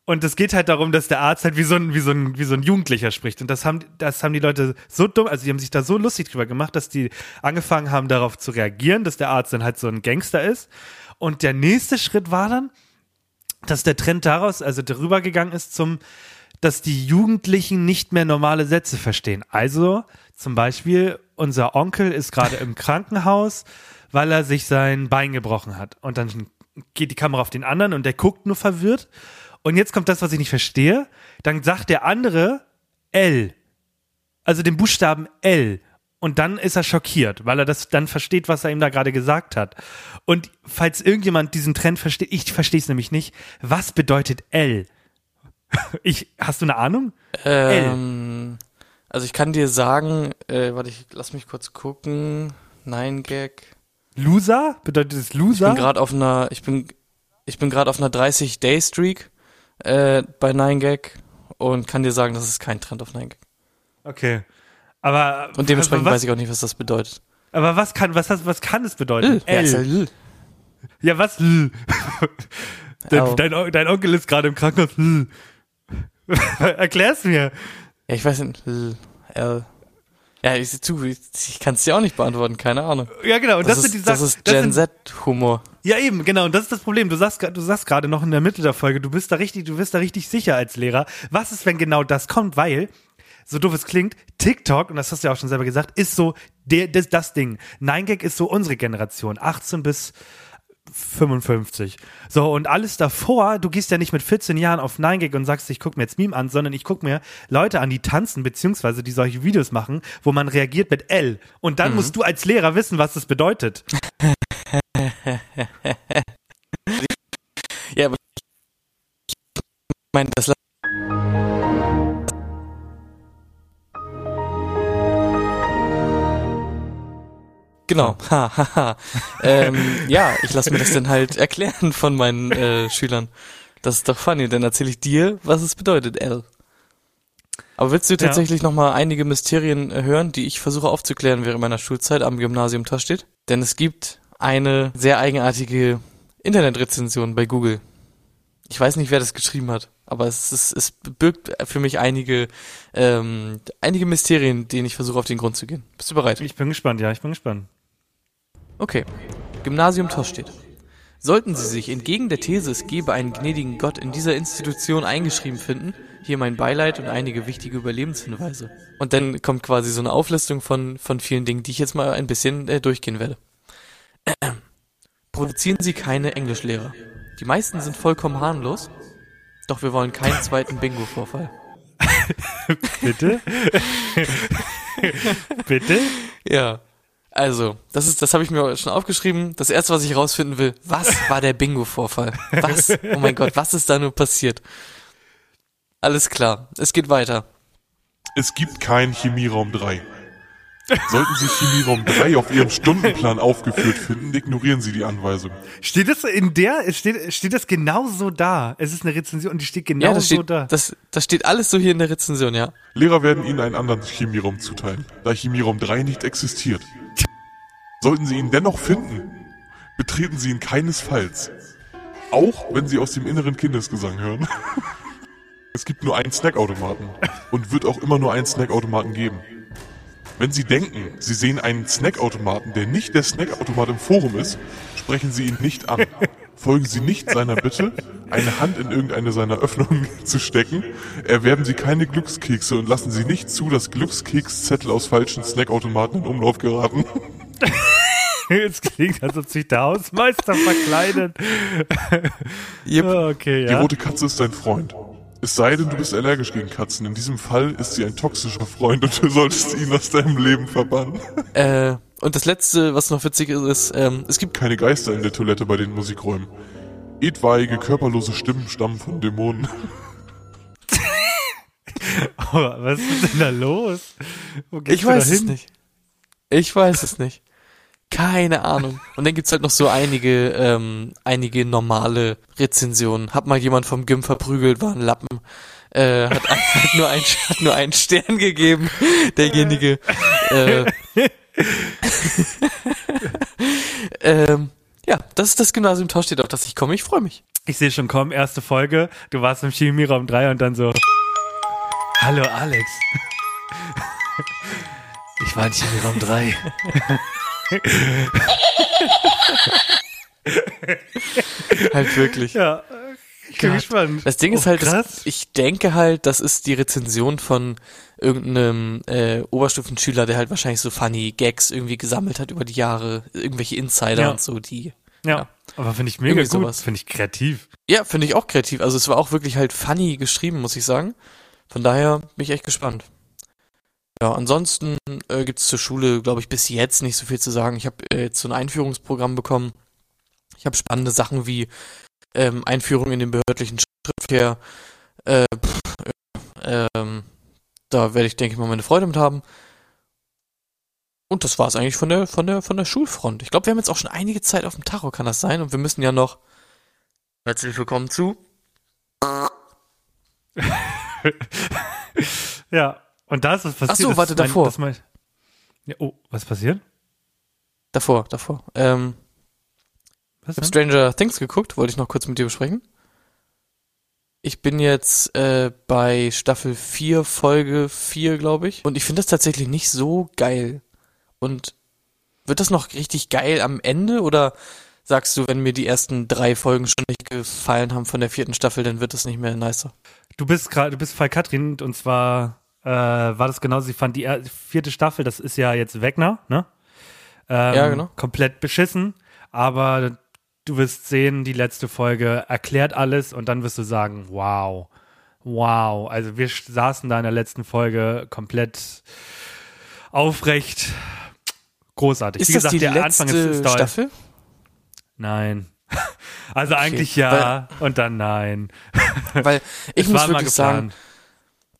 Und es geht halt darum, dass der Arzt halt wie so ein, wie so ein, wie so ein Jugendlicher spricht. Und das haben, das haben die Leute so dumm, also die haben sich da so lustig drüber gemacht, dass die angefangen haben, darauf zu reagieren, dass der Arzt dann halt so ein Gangster ist. Und der nächste Schritt war dann, dass der Trend daraus, also darüber gegangen ist zum, dass die Jugendlichen nicht mehr normale Sätze verstehen. Also zum Beispiel, unser Onkel ist gerade im Krankenhaus, weil er sich sein Bein gebrochen hat. Und dann geht die Kamera auf den anderen und der guckt nur verwirrt. Und jetzt kommt das, was ich nicht verstehe. Dann sagt der andere L. Also den Buchstaben L. Und dann ist er schockiert, weil er das dann versteht, was er ihm da gerade gesagt hat. Und falls irgendjemand diesen Trend versteht, ich verstehe es nämlich nicht, was bedeutet L? Ich, hast du eine Ahnung? Ähm, also ich kann dir sagen, äh, warte, ich lass mich kurz gucken. Nein, Gag. Loser? Bedeutet es Ich Loser? bin gerade auf einer, ich bin, ich bin gerade auf einer 30 Day Streak äh, bei 9gag und kann dir sagen, das ist kein Trend auf 9gag. okay. Aber, Und dementsprechend was, weiß ich auch nicht, was das bedeutet. aber was kann, was, was kann es bedeuten? Ja, ist ja L. L. Ja, was? L? dein, dein, dein Onkel ist gerade im Krankenhaus. L. Erklär's mir. Ja, ich weiß nicht. L. L. Ja, ich ich, kann es dir auch nicht beantworten, keine Ahnung. Ja, genau. Und das, Das, sind die ist, das Sachen. ist Gen Z-Humor. Ja, eben, genau. Und das ist das Problem. Du sagst, du sagst gerade noch in der Mitte der Folge, du bist da richtig, du bist da richtig sicher als Lehrer. Was ist, wenn genau das kommt? Weil, so doof es klingt, TikTok, und das hast du ja auch schon selber gesagt, ist so der, das, das Ding. 9gag ist so unsere Generation. 18 bis 55. So, und alles davor, du gehst ja nicht mit 14 Jahren auf 9gag und sagst, ich guck mir jetzt Meme an, sondern ich guck mir Leute an, die tanzen, beziehungsweise die solche Videos machen, wo man reagiert mit L. Und dann musst du als Lehrer wissen, was das bedeutet. Ja, aber ich meine, das Genau. Ha, ha, ha. ähm, ja, ich lasse mir das dann halt erklären von meinen äh, Schülern. Das ist doch funny, dann erzähle ich dir, was es bedeutet, L. Aber willst du tatsächlich noch mal einige Mysterien hören, die ich versuche aufzuklären während meiner Schulzeit am Gymnasium Tastedt? Denn es gibt eine sehr eigenartige Internetrezension bei Google. Ich weiß nicht, wer das geschrieben hat, aber es, ist, es birgt für mich einige, ähm, einige Mysterien, denen ich versuche auf den Grund zu gehen. Bist du bereit? Ich bin gespannt, ja, ich bin gespannt. Okay. Gymnasium Tostedt. Sollten Sie sich entgegen der These, es gebe einen gnädigen Gott in dieser Institution eingeschrieben finden, hier mein Beileid und einige wichtige Überlebenshinweise. Und dann kommt quasi so eine Auflistung von, von vielen Dingen, die ich jetzt mal ein bisschen äh, durchgehen werde. Produzieren Sie keine Englischlehrer. Die meisten sind vollkommen harmlos, doch wir wollen keinen zweiten Bingo-Vorfall. Bitte? Bitte? Ja. Also, das ist, das habe ich mir schon aufgeschrieben. Das erste, was ich rausfinden will, was war der Bingo-Vorfall? Was? Oh mein Gott, was ist da nur passiert? Alles klar, es geht weiter. Es gibt keinen Chemieraum 3. Sollten Sie Chemieraum 3 auf Ihrem Stundenplan aufgeführt finden, ignorieren Sie die Anweisung. Steht das in der, steht, steht das genau so da? Es ist eine Rezension und die steht genau ja, das so steht, da. das, das steht alles so hier in der Rezension, ja. Lehrer werden Ihnen einen anderen Chemieraum zuteilen, da Chemieraum 3 nicht existiert. Sollten Sie ihn dennoch finden, betreten Sie ihn keinesfalls. Auch wenn Sie aus dem inneren Kindesgesang hören. Es gibt nur einen Snackautomaten und wird auch immer nur einen Snackautomaten geben. Wenn Sie denken, Sie sehen einen Snackautomaten, der nicht der Snackautomat im Forum ist, sprechen Sie ihn nicht an. Folgen Sie nicht seiner Bitte, eine Hand in irgendeine seiner Öffnungen zu stecken. Erwerben Sie keine Glückskekse und lassen Sie nicht zu, dass Glückskekszettel aus falschen Snackautomaten in Umlauf geraten. Es klingt, als ob sich der Hausmeister verkleidet. Yep. Okay, Die ja. rote Katze ist dein Freund. Es sei denn, du bist allergisch gegen Katzen. In diesem Fall ist sie ein toxischer Freund und du solltest ihn aus deinem Leben verbannen. Äh, und das letzte, was noch witzig ist, ist, ähm, es gibt Keine Geister in der Toilette bei den Musikräumen. Etwaige körperlose Stimmen stammen von Dämonen. Aber was ist denn da los? Wo Ich weiß es nicht. Ich weiß es nicht. Keine Ahnung. Und dann gibt's halt noch so einige, ähm, einige normale Rezensionen. Hat mal jemand vom Gym verprügelt, war ein Lappen. Äh, hat, hat, nur ein, hat nur einen Stern gegeben, derjenige. Äh, ähm, ja, das ist das Gymnasium steht auf das ich komme. Ich freue mich. Ich sehe schon kommen, erste Folge. Du warst im Chemieraum 3 und dann so. Hallo Alex. Ich war in Chemieraum 3. halt wirklich. Ja, ich bin Gott. gespannt. Das Ding ist Oh, halt, das, ich denke halt, das ist die Rezension von irgendeinem äh, Oberstufenschüler, der halt wahrscheinlich so funny Gags irgendwie gesammelt hat über die Jahre, irgendwelche Insider Ja. und so, die. ja. aber finde ich mega Irgendwie gut. Finde ich kreativ. Ja, finde ich auch kreativ. Also es war auch wirklich halt funny geschrieben, muss ich sagen. Von daher bin ich echt gespannt. Ja, ansonsten äh, gibt's zur Schule, glaube ich, bis jetzt nicht so viel zu sagen. Ich habe äh, jetzt so ein Einführungsprogramm bekommen. Ich habe spannende Sachen wie ähm, Einführung in den behördlichen Schriftverkehr. Äh, pff, äh, ähm, da werde ich, denke ich mal, meine Freude mit haben. Und das war's eigentlich von der, von der, von der Schulfront. Ich glaube, wir haben jetzt auch schon einige Zeit auf dem Tacho, kann das sein? Und wir müssen ja noch. Herzlich willkommen zu. Ja. Und da ist was passiert. Ach so, warte, mein, davor. mein, ja, oh, was passiert? Davor, davor. Ähm, Was ich habe denn? Stranger Things geguckt, wollte ich noch kurz mit dir besprechen. Ich bin jetzt äh, bei Staffel 4, Folge 4, glaube ich. Und ich finde das tatsächlich nicht so geil. Und wird das noch richtig geil am Ende? Oder sagst du, wenn mir die ersten drei Folgen schon nicht gefallen haben von der vierten Staffel, dann wird das nicht mehr nicer? Du bist gerade, du bist bei Katrin und zwar äh, war das genauso. Sie fand die er- vierte Staffel, das ist ja jetzt Wegner, ne? Ähm, Ja, genau. Komplett beschissen, aber du wirst sehen, die letzte Folge erklärt alles und dann wirst du sagen, wow, wow. Also wir saßen da in der letzten Folge komplett aufrecht. Großartig. Ist Wie das gesagt, die der letzte Anfang ist. Staffel? Nein. Also eigentlich ja und dann nein. Weil ich muss wirklich sagen.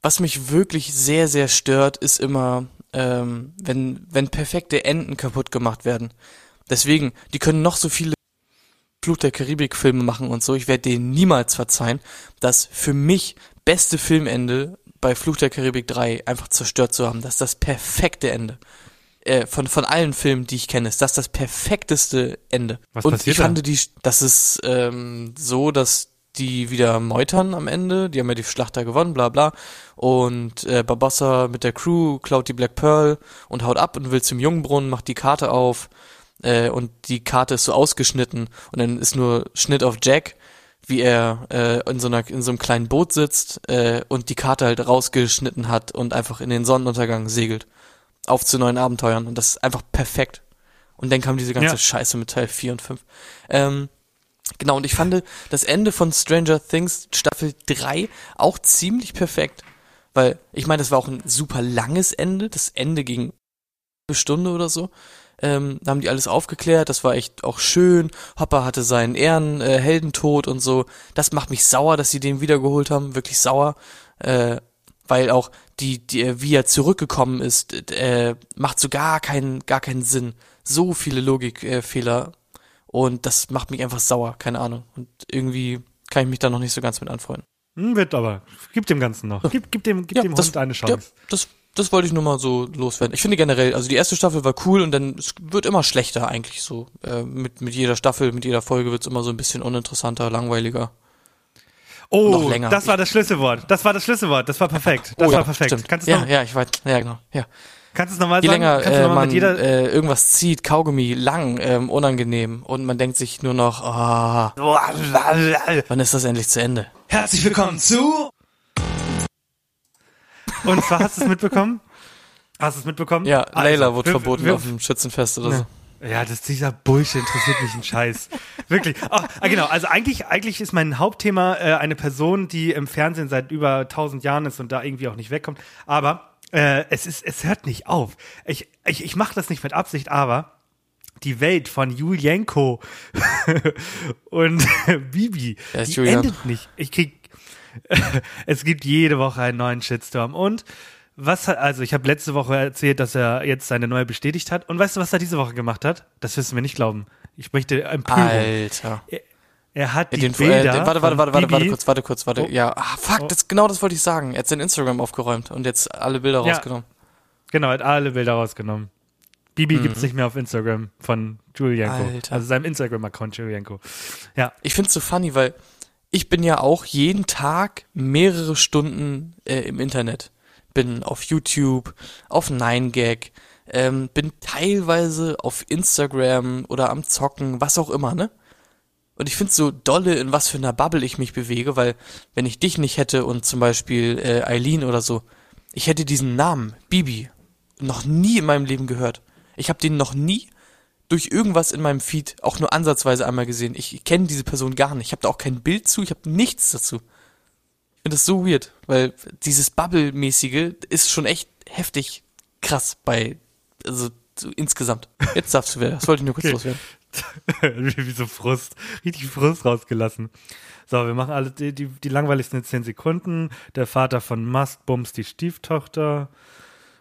Was mich wirklich sehr, sehr stört, ist immer, ähm, wenn, wenn perfekte Enden kaputt gemacht werden. Deswegen, die können noch so viele Fluch der Karibik-Filme machen und so. Ich werde denen niemals verzeihen, das für mich beste Filmende bei Fluch der Karibik 3 einfach zerstört zu haben. Das ist das perfekte Ende. Äh, von, von allen Filmen, die ich kenne, ist das das perfekteste Ende. Was und passiert ich da? fand die, das ist ähm, so, dass die wieder meutern am Ende. Die haben ja die Schlacht da gewonnen, bla bla. Und äh, Barbossa mit der Crew klaut die Black Pearl und haut ab und will zum Jungbrunnen, macht die Karte auf. äh, und die Karte ist so ausgeschnitten und dann ist nur Schnitt auf Jack, wie er äh, in so einer in so einem kleinen Boot sitzt äh, und die Karte halt rausgeschnitten hat und einfach in den Sonnenuntergang segelt auf zu neuen Abenteuern und das ist einfach perfekt. Und dann kam diese ganze Ja. Scheiße mit Teil 4 und 5. Ähm, genau, und ich fand das Ende von Stranger Things Staffel 3 auch ziemlich perfekt. Weil, ich meine, das war auch ein super langes Ende. Das Ende ging eine Stunde oder so. Ähm, da haben die alles aufgeklärt, das war echt auch schön. Hopper hatte seinen Ehren, äh, und so. Das macht mich sauer, dass sie den wiedergeholt haben, wirklich sauer. Äh, weil auch die, die, wie er zurückgekommen ist, äh, macht so gar keinen, gar keinen Sinn. So viele Logikfehler. Und das macht mich einfach sauer, keine Ahnung. Und irgendwie kann ich mich da noch nicht so ganz mit anfreunden. Hm, wird aber. Gib dem Ganzen noch. Gib, gib dem, gib dem das, Hund eine Chance. Ja, das, das wollte ich nur mal so loswerden. Ich finde generell, also die erste Staffel war cool und dann es wird immer schlechter eigentlich so. Äh, mit, mit jeder Staffel, mit jeder Folge wird's immer so ein bisschen uninteressanter, langweiliger. Oh, noch länger. das war das Schlüsselwort. Das war das Schlüsselwort. Das war perfekt. Das oh, war ja, perfekt. Stimmt. Kannst du ja, noch, ja, ich weiß. Ja, genau. Ja. Kannst du es nochmal Je sagen? länger kannst du äh, man mit jeder, äh, irgendwas zieht, Kaugummi, lang, ähm, unangenehm und man denkt sich nur noch, ah, wann ist das endlich zu Ende? Herzlich willkommen zu. Und zwar hast du es mitbekommen? Hast du es mitbekommen? Ja, Also, Layla wurde wir- verboten wir- auf dem Schützenfest oder so. Ja, das dieser Bullshit interessiert mich ein Scheiß. Wirklich. Ah, ah, genau, also eigentlich, eigentlich ist mein Hauptthema äh, eine Person, die im Fernsehen seit über tausend Jahren ist und da irgendwie auch nicht wegkommt. Aber äh, es ist, es hört nicht auf. Ich, ich, ich mache das nicht mit Absicht, aber die Welt von Julienko und Bibi, ist die Julian? endet nicht. Ich krieg, es gibt jede Woche einen neuen Shitstorm und was hat, also ich habe letzte Woche erzählt, dass er jetzt seine neue bestätigt hat. Und weißt du, was er diese Woche gemacht hat? Das wirst du mir nicht glauben. Ich möchte Empörung. Alter. Er hat die Den, äh, Bilder den, warte, warte, warte, warte, warte kurz, warte kurz, warte. Oh. Ja, ah, fuck, Oh. das, genau das wollte ich sagen. Er hat sein Instagram aufgeräumt und jetzt alle Bilder Ja. rausgenommen. Genau, er hat alle Bilder rausgenommen. Bibi gibt's nicht mehr auf Instagram von Julienko. Mhm. Alter. Also seinem Instagram-Account Julienko. Ja. Ich find's so funny, weil ich bin ja auch jeden Tag mehrere Stunden äh, im Internet. Bin auf YouTube, auf 9gag, ähm, bin teilweise auf Instagram oder am Zocken, was auch immer, ne? Und ich find's so dolle, in was für einer Bubble ich mich bewege, weil wenn ich dich nicht hätte und zum Beispiel äh, Eileen oder so, ich hätte diesen Namen, Bibi, noch nie in meinem Leben gehört. Ich habe den noch nie durch irgendwas in meinem Feed auch nur ansatzweise einmal gesehen. Ich kenne diese Person gar nicht. Ich habe da auch kein Bild zu, ich habe nichts dazu. Ich finde das so weird, weil dieses Bubble-mäßige ist schon echt heftig krass bei, also so insgesamt. Jetzt darfst du wieder, das wollte ich nur kurz Okay. loswerden. Wie so Frust. Richtig Frust rausgelassen. So, wir machen alle die, die, die langweiligsten 10 Sekunden. Der Vater von Musk bumst die Stieftochter.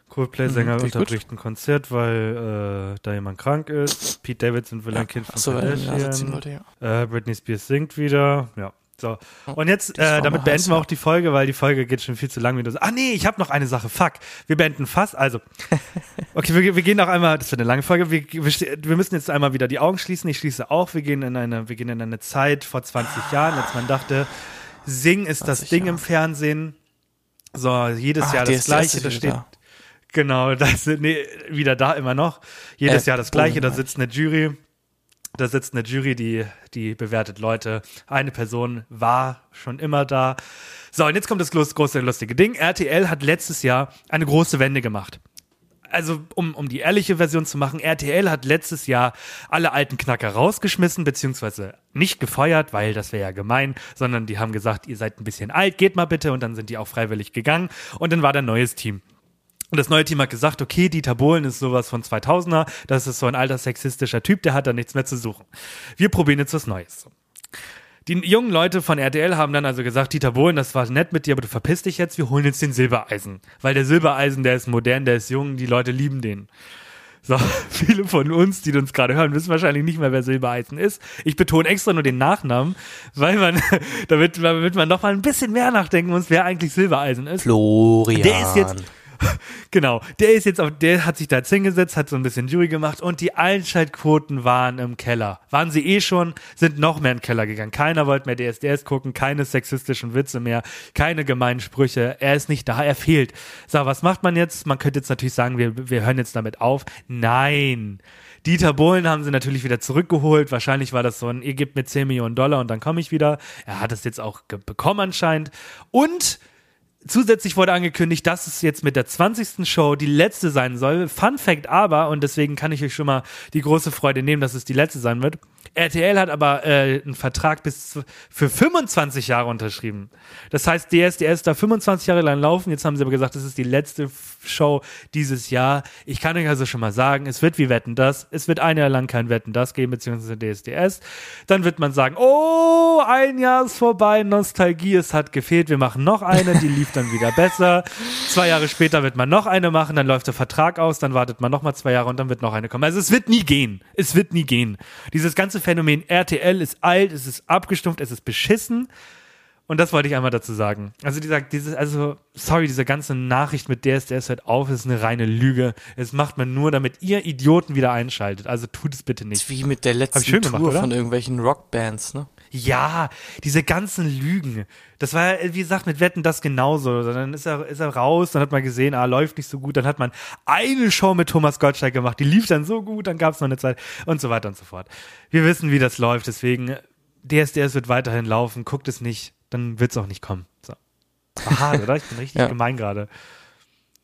Coldplay-Sänger Mhm, klingt gut. unterbricht ein Konzert, weil äh, da jemand krank ist. Pete Davidson will ein Kind von ja, so Kardashian. wollte, ja. Äh, Britney Spears singt wieder. Ja. So. Und jetzt, äh, damit beenden wir auch die Folge, weil die Folge geht schon viel zu lang. Wie du sagst. Ah, nee, ich habe noch eine Sache. Fuck. Wir beenden fast. Also, okay, wir, wir gehen noch einmal, das wird eine lange Folge. Wir, wir, wir müssen jetzt einmal wieder die Augen schließen. Ich schließe auch. Wir gehen in eine, wir gehen in eine Zeit vor 20 Jahren, als man dachte, Sing ist das 20 Ding Jahre. im Fernsehen. So, jedes Ach, Jahr das Gleiche. Da wieder steht, da. Genau, das nee, wieder da immer noch. Jedes Äh, Jahr das gleiche, da sitzt eine Jury. Da sitzt eine Jury, die, die bewertet Leute. Eine Person war schon immer da. So, und jetzt kommt das große, große lustige Ding. RTL hat letztes Jahr eine große Wende gemacht. Also, um, um die ehrliche Version zu machen, RTL hat letztes Jahr alle alten Knacker rausgeschmissen, beziehungsweise nicht gefeuert, weil das wäre ja gemein, sondern die haben gesagt, ihr seid ein bisschen alt, geht mal bitte, und dann sind die auch freiwillig gegangen. Und dann war da ein neues Team. Und das neue Team hat gesagt, okay, Dieter Bohlen ist sowas von 2000er, das ist so ein alter sexistischer Typ, der hat da nichts mehr zu suchen. Wir probieren jetzt was Neues. Die jungen Leute von RTL haben dann also gesagt, Dieter Bohlen, das war nett mit dir, aber du verpisst dich jetzt, wir holen jetzt den Silbereisen. Weil der Silbereisen, der ist modern, der ist jung, die Leute lieben den. So, viele von uns, die uns gerade hören, wissen wahrscheinlich nicht mehr, wer Silbereisen ist. Ich betone extra nur den Nachnamen, weil man, damit, damit man doch mal ein bisschen mehr nachdenken muss, wer eigentlich Silbereisen ist. Florian. Der ist jetzt. Genau, der ist jetzt auf, der hat sich da jetzt hingesetzt, hat so ein bisschen Jury gemacht und die Einschaltquoten waren im Keller. Waren sie eh schon, sind noch mehr in den Keller gegangen. Keiner wollte mehr DSDS gucken, keine sexistischen Witze mehr, keine gemeinen Sprüche. Er ist nicht da, er fehlt. So, was macht man jetzt? Man könnte jetzt natürlich sagen, wir, wir hören jetzt damit auf. Nein. Dieter Bohlen haben sie natürlich wieder zurückgeholt. Wahrscheinlich war das so ein, ihr gebt mir 10 Millionen Dollar und dann komme ich wieder. Er hat es jetzt auch bekommen anscheinend. Und Zusätzlich wurde angekündigt, dass es jetzt mit der 20. Show die letzte sein soll. Fun Fact aber, und deswegen kann ich euch schon mal die große Freude nehmen, dass es die letzte sein wird. RTL hat aber äh, einen Vertrag bis für 25 Jahre unterschrieben. Das heißt, DSDS da 25 Jahre lang laufen. Jetzt haben sie aber gesagt, das ist die letzte Show dieses Jahr. Ich kann euch also schon mal sagen, es wird wie Wetten das. Es wird ein Jahr lang kein Wetten das geben, beziehungsweise DSDS. Dann wird man sagen, oh, ein Jahr ist vorbei, Nostalgie, es hat gefehlt, wir machen noch eine, die lief dann wieder besser. Zwei Jahre später wird man noch eine machen, dann läuft der Vertrag aus, dann wartet man noch mal zwei Jahre und dann wird noch eine kommen. Also es wird nie gehen. Es wird nie gehen. Dieses ganze Phänomen RTL ist alt, es ist abgestumpft, es ist beschissen. Und das wollte ich einmal dazu sagen. Also dieser, dieses, also, sorry, diese ganze Nachricht mit DSDS hört auf, ist eine reine Lüge. Es macht man nur, damit ihr Idioten wieder einschaltet. Also tut es bitte nicht. Wie mit der letzten Tour gemacht, von irgendwelchen Rockbands, ne? Ja, diese ganzen Lügen. Das war, ja, wie gesagt, mit Wetten das genauso. Dann ist er, ist er raus, dann hat man gesehen, ah, läuft nicht so gut. Dann hat man eine Show mit Thomas Gottschalk gemacht, die lief dann so gut, dann gab es noch eine Zeit und so weiter und so fort. Wir wissen, wie das läuft, deswegen DSDS wird weiterhin laufen, guckt es nicht, dann wird es auch nicht kommen. So. War hart, oder? Ich bin richtig Ja. gemein gerade.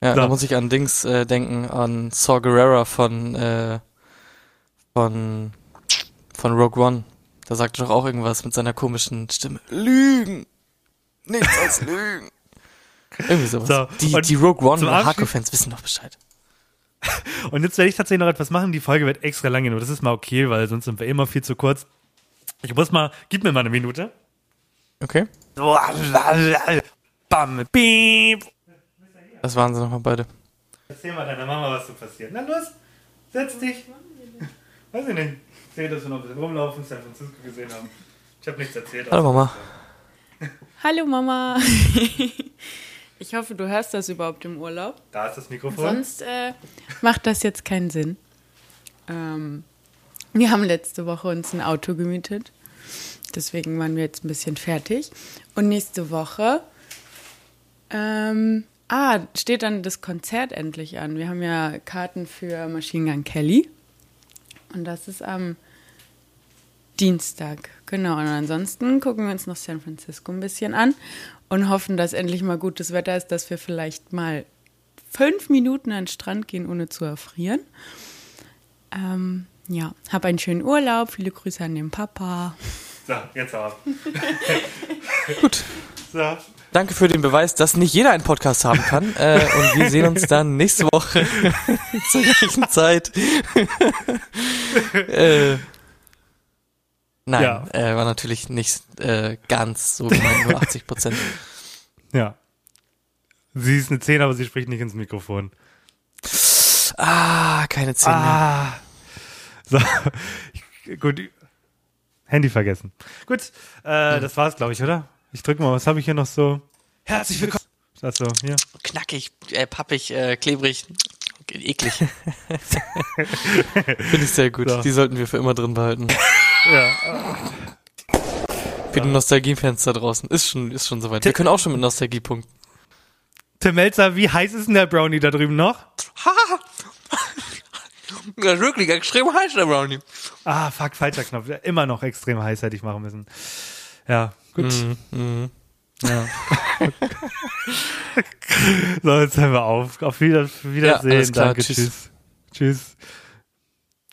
Ja, So. da muss ich an Dings äh, denken, an Saw Gerrera von, äh, von, von Rogue One. Da sagt er doch auch irgendwas mit seiner komischen Stimme. Lügen! Nichts als Lügen! Irgendwie sowas. So, die, die Rogue One Abschied- Hardcore-Fans wissen doch Bescheid. Und jetzt werde ich tatsächlich noch etwas machen. Die Folge wird extra lang genug. Das ist mal okay, weil sonst sind wir immer viel zu kurz. Ich muss mal, gib mir mal eine Minute. Okay. Bam, piep. Das waren sie nochmal beide. Erzähl mal deiner Mama, was so passiert. Na los, setz dich. Weiß ich nicht. Ich sehe, dass wir noch ein bisschen rumlaufen, San Francisco gesehen haben. Ich habe nichts erzählt. Hallo Mama. Hallo Mama. Ich hoffe, du hörst das überhaupt im Urlaub. Da ist das Mikrofon. Sonst äh, macht das jetzt keinen Sinn. Ähm, wir haben letzte Woche uns ein Auto gemietet. Deswegen waren wir jetzt ein bisschen fertig. Und nächste Woche ähm, ah, steht dann das Konzert endlich an. Wir haben ja Karten für Machine Gun Kelly. Und das ist am Dienstag. Genau. Und ansonsten gucken wir uns noch San Francisco ein bisschen an und hoffen, dass endlich mal gutes Wetter ist, dass wir vielleicht mal fünf Minuten an den Strand gehen, ohne zu erfrieren. Ähm, ja, hab einen schönen Urlaub. Viele Grüße an den Papa. So, jetzt aber. Gut. So. Danke für den Beweis, dass nicht jeder einen Podcast haben kann. Äh, und wir sehen uns dann nächste Woche zur gleichen Zeit. äh, nein, Ja. äh, war natürlich nicht äh, ganz so gemeint, nur 80 Prozent. Ja. Sie ist eine 10, aber sie spricht nicht ins Mikrofon. Ah, keine 10 mehr. Ah. So. Ich- Gut. Handy vergessen. Gut. Äh, das war's, glaube ich, oder? Ich drücke mal, was habe ich hier noch so? Herzlich willkommen. Achso, hier. Knackig, äh, pappig, äh, klebrig, eklig. Finde ich sehr gut. So. Die sollten wir für immer drin behalten. Ja. Für die Nostalgie-Fans da draußen. Ist schon, ist schon soweit. Wir können auch schon mit Nostalgie punkten. Tim Melzer, wie heiß ist denn der Brownie da drüben noch? Das ist wirklich extrem heiß, der Brownie. Ah, fuck, falscher Knopf. Immer noch extrem heiß hätte ich machen müssen. Ja, gut. Mhm. Ja. so, jetzt hören wir auf. Auf Wieder Wiedersehen. klar. Danke, Tschüss. tschüss. Tschüss.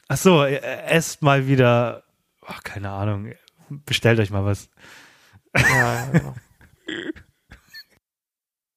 Ach so, äh, esst mal wieder. Ach, keine Ahnung. Bestellt euch mal was. Ja, ja, genau.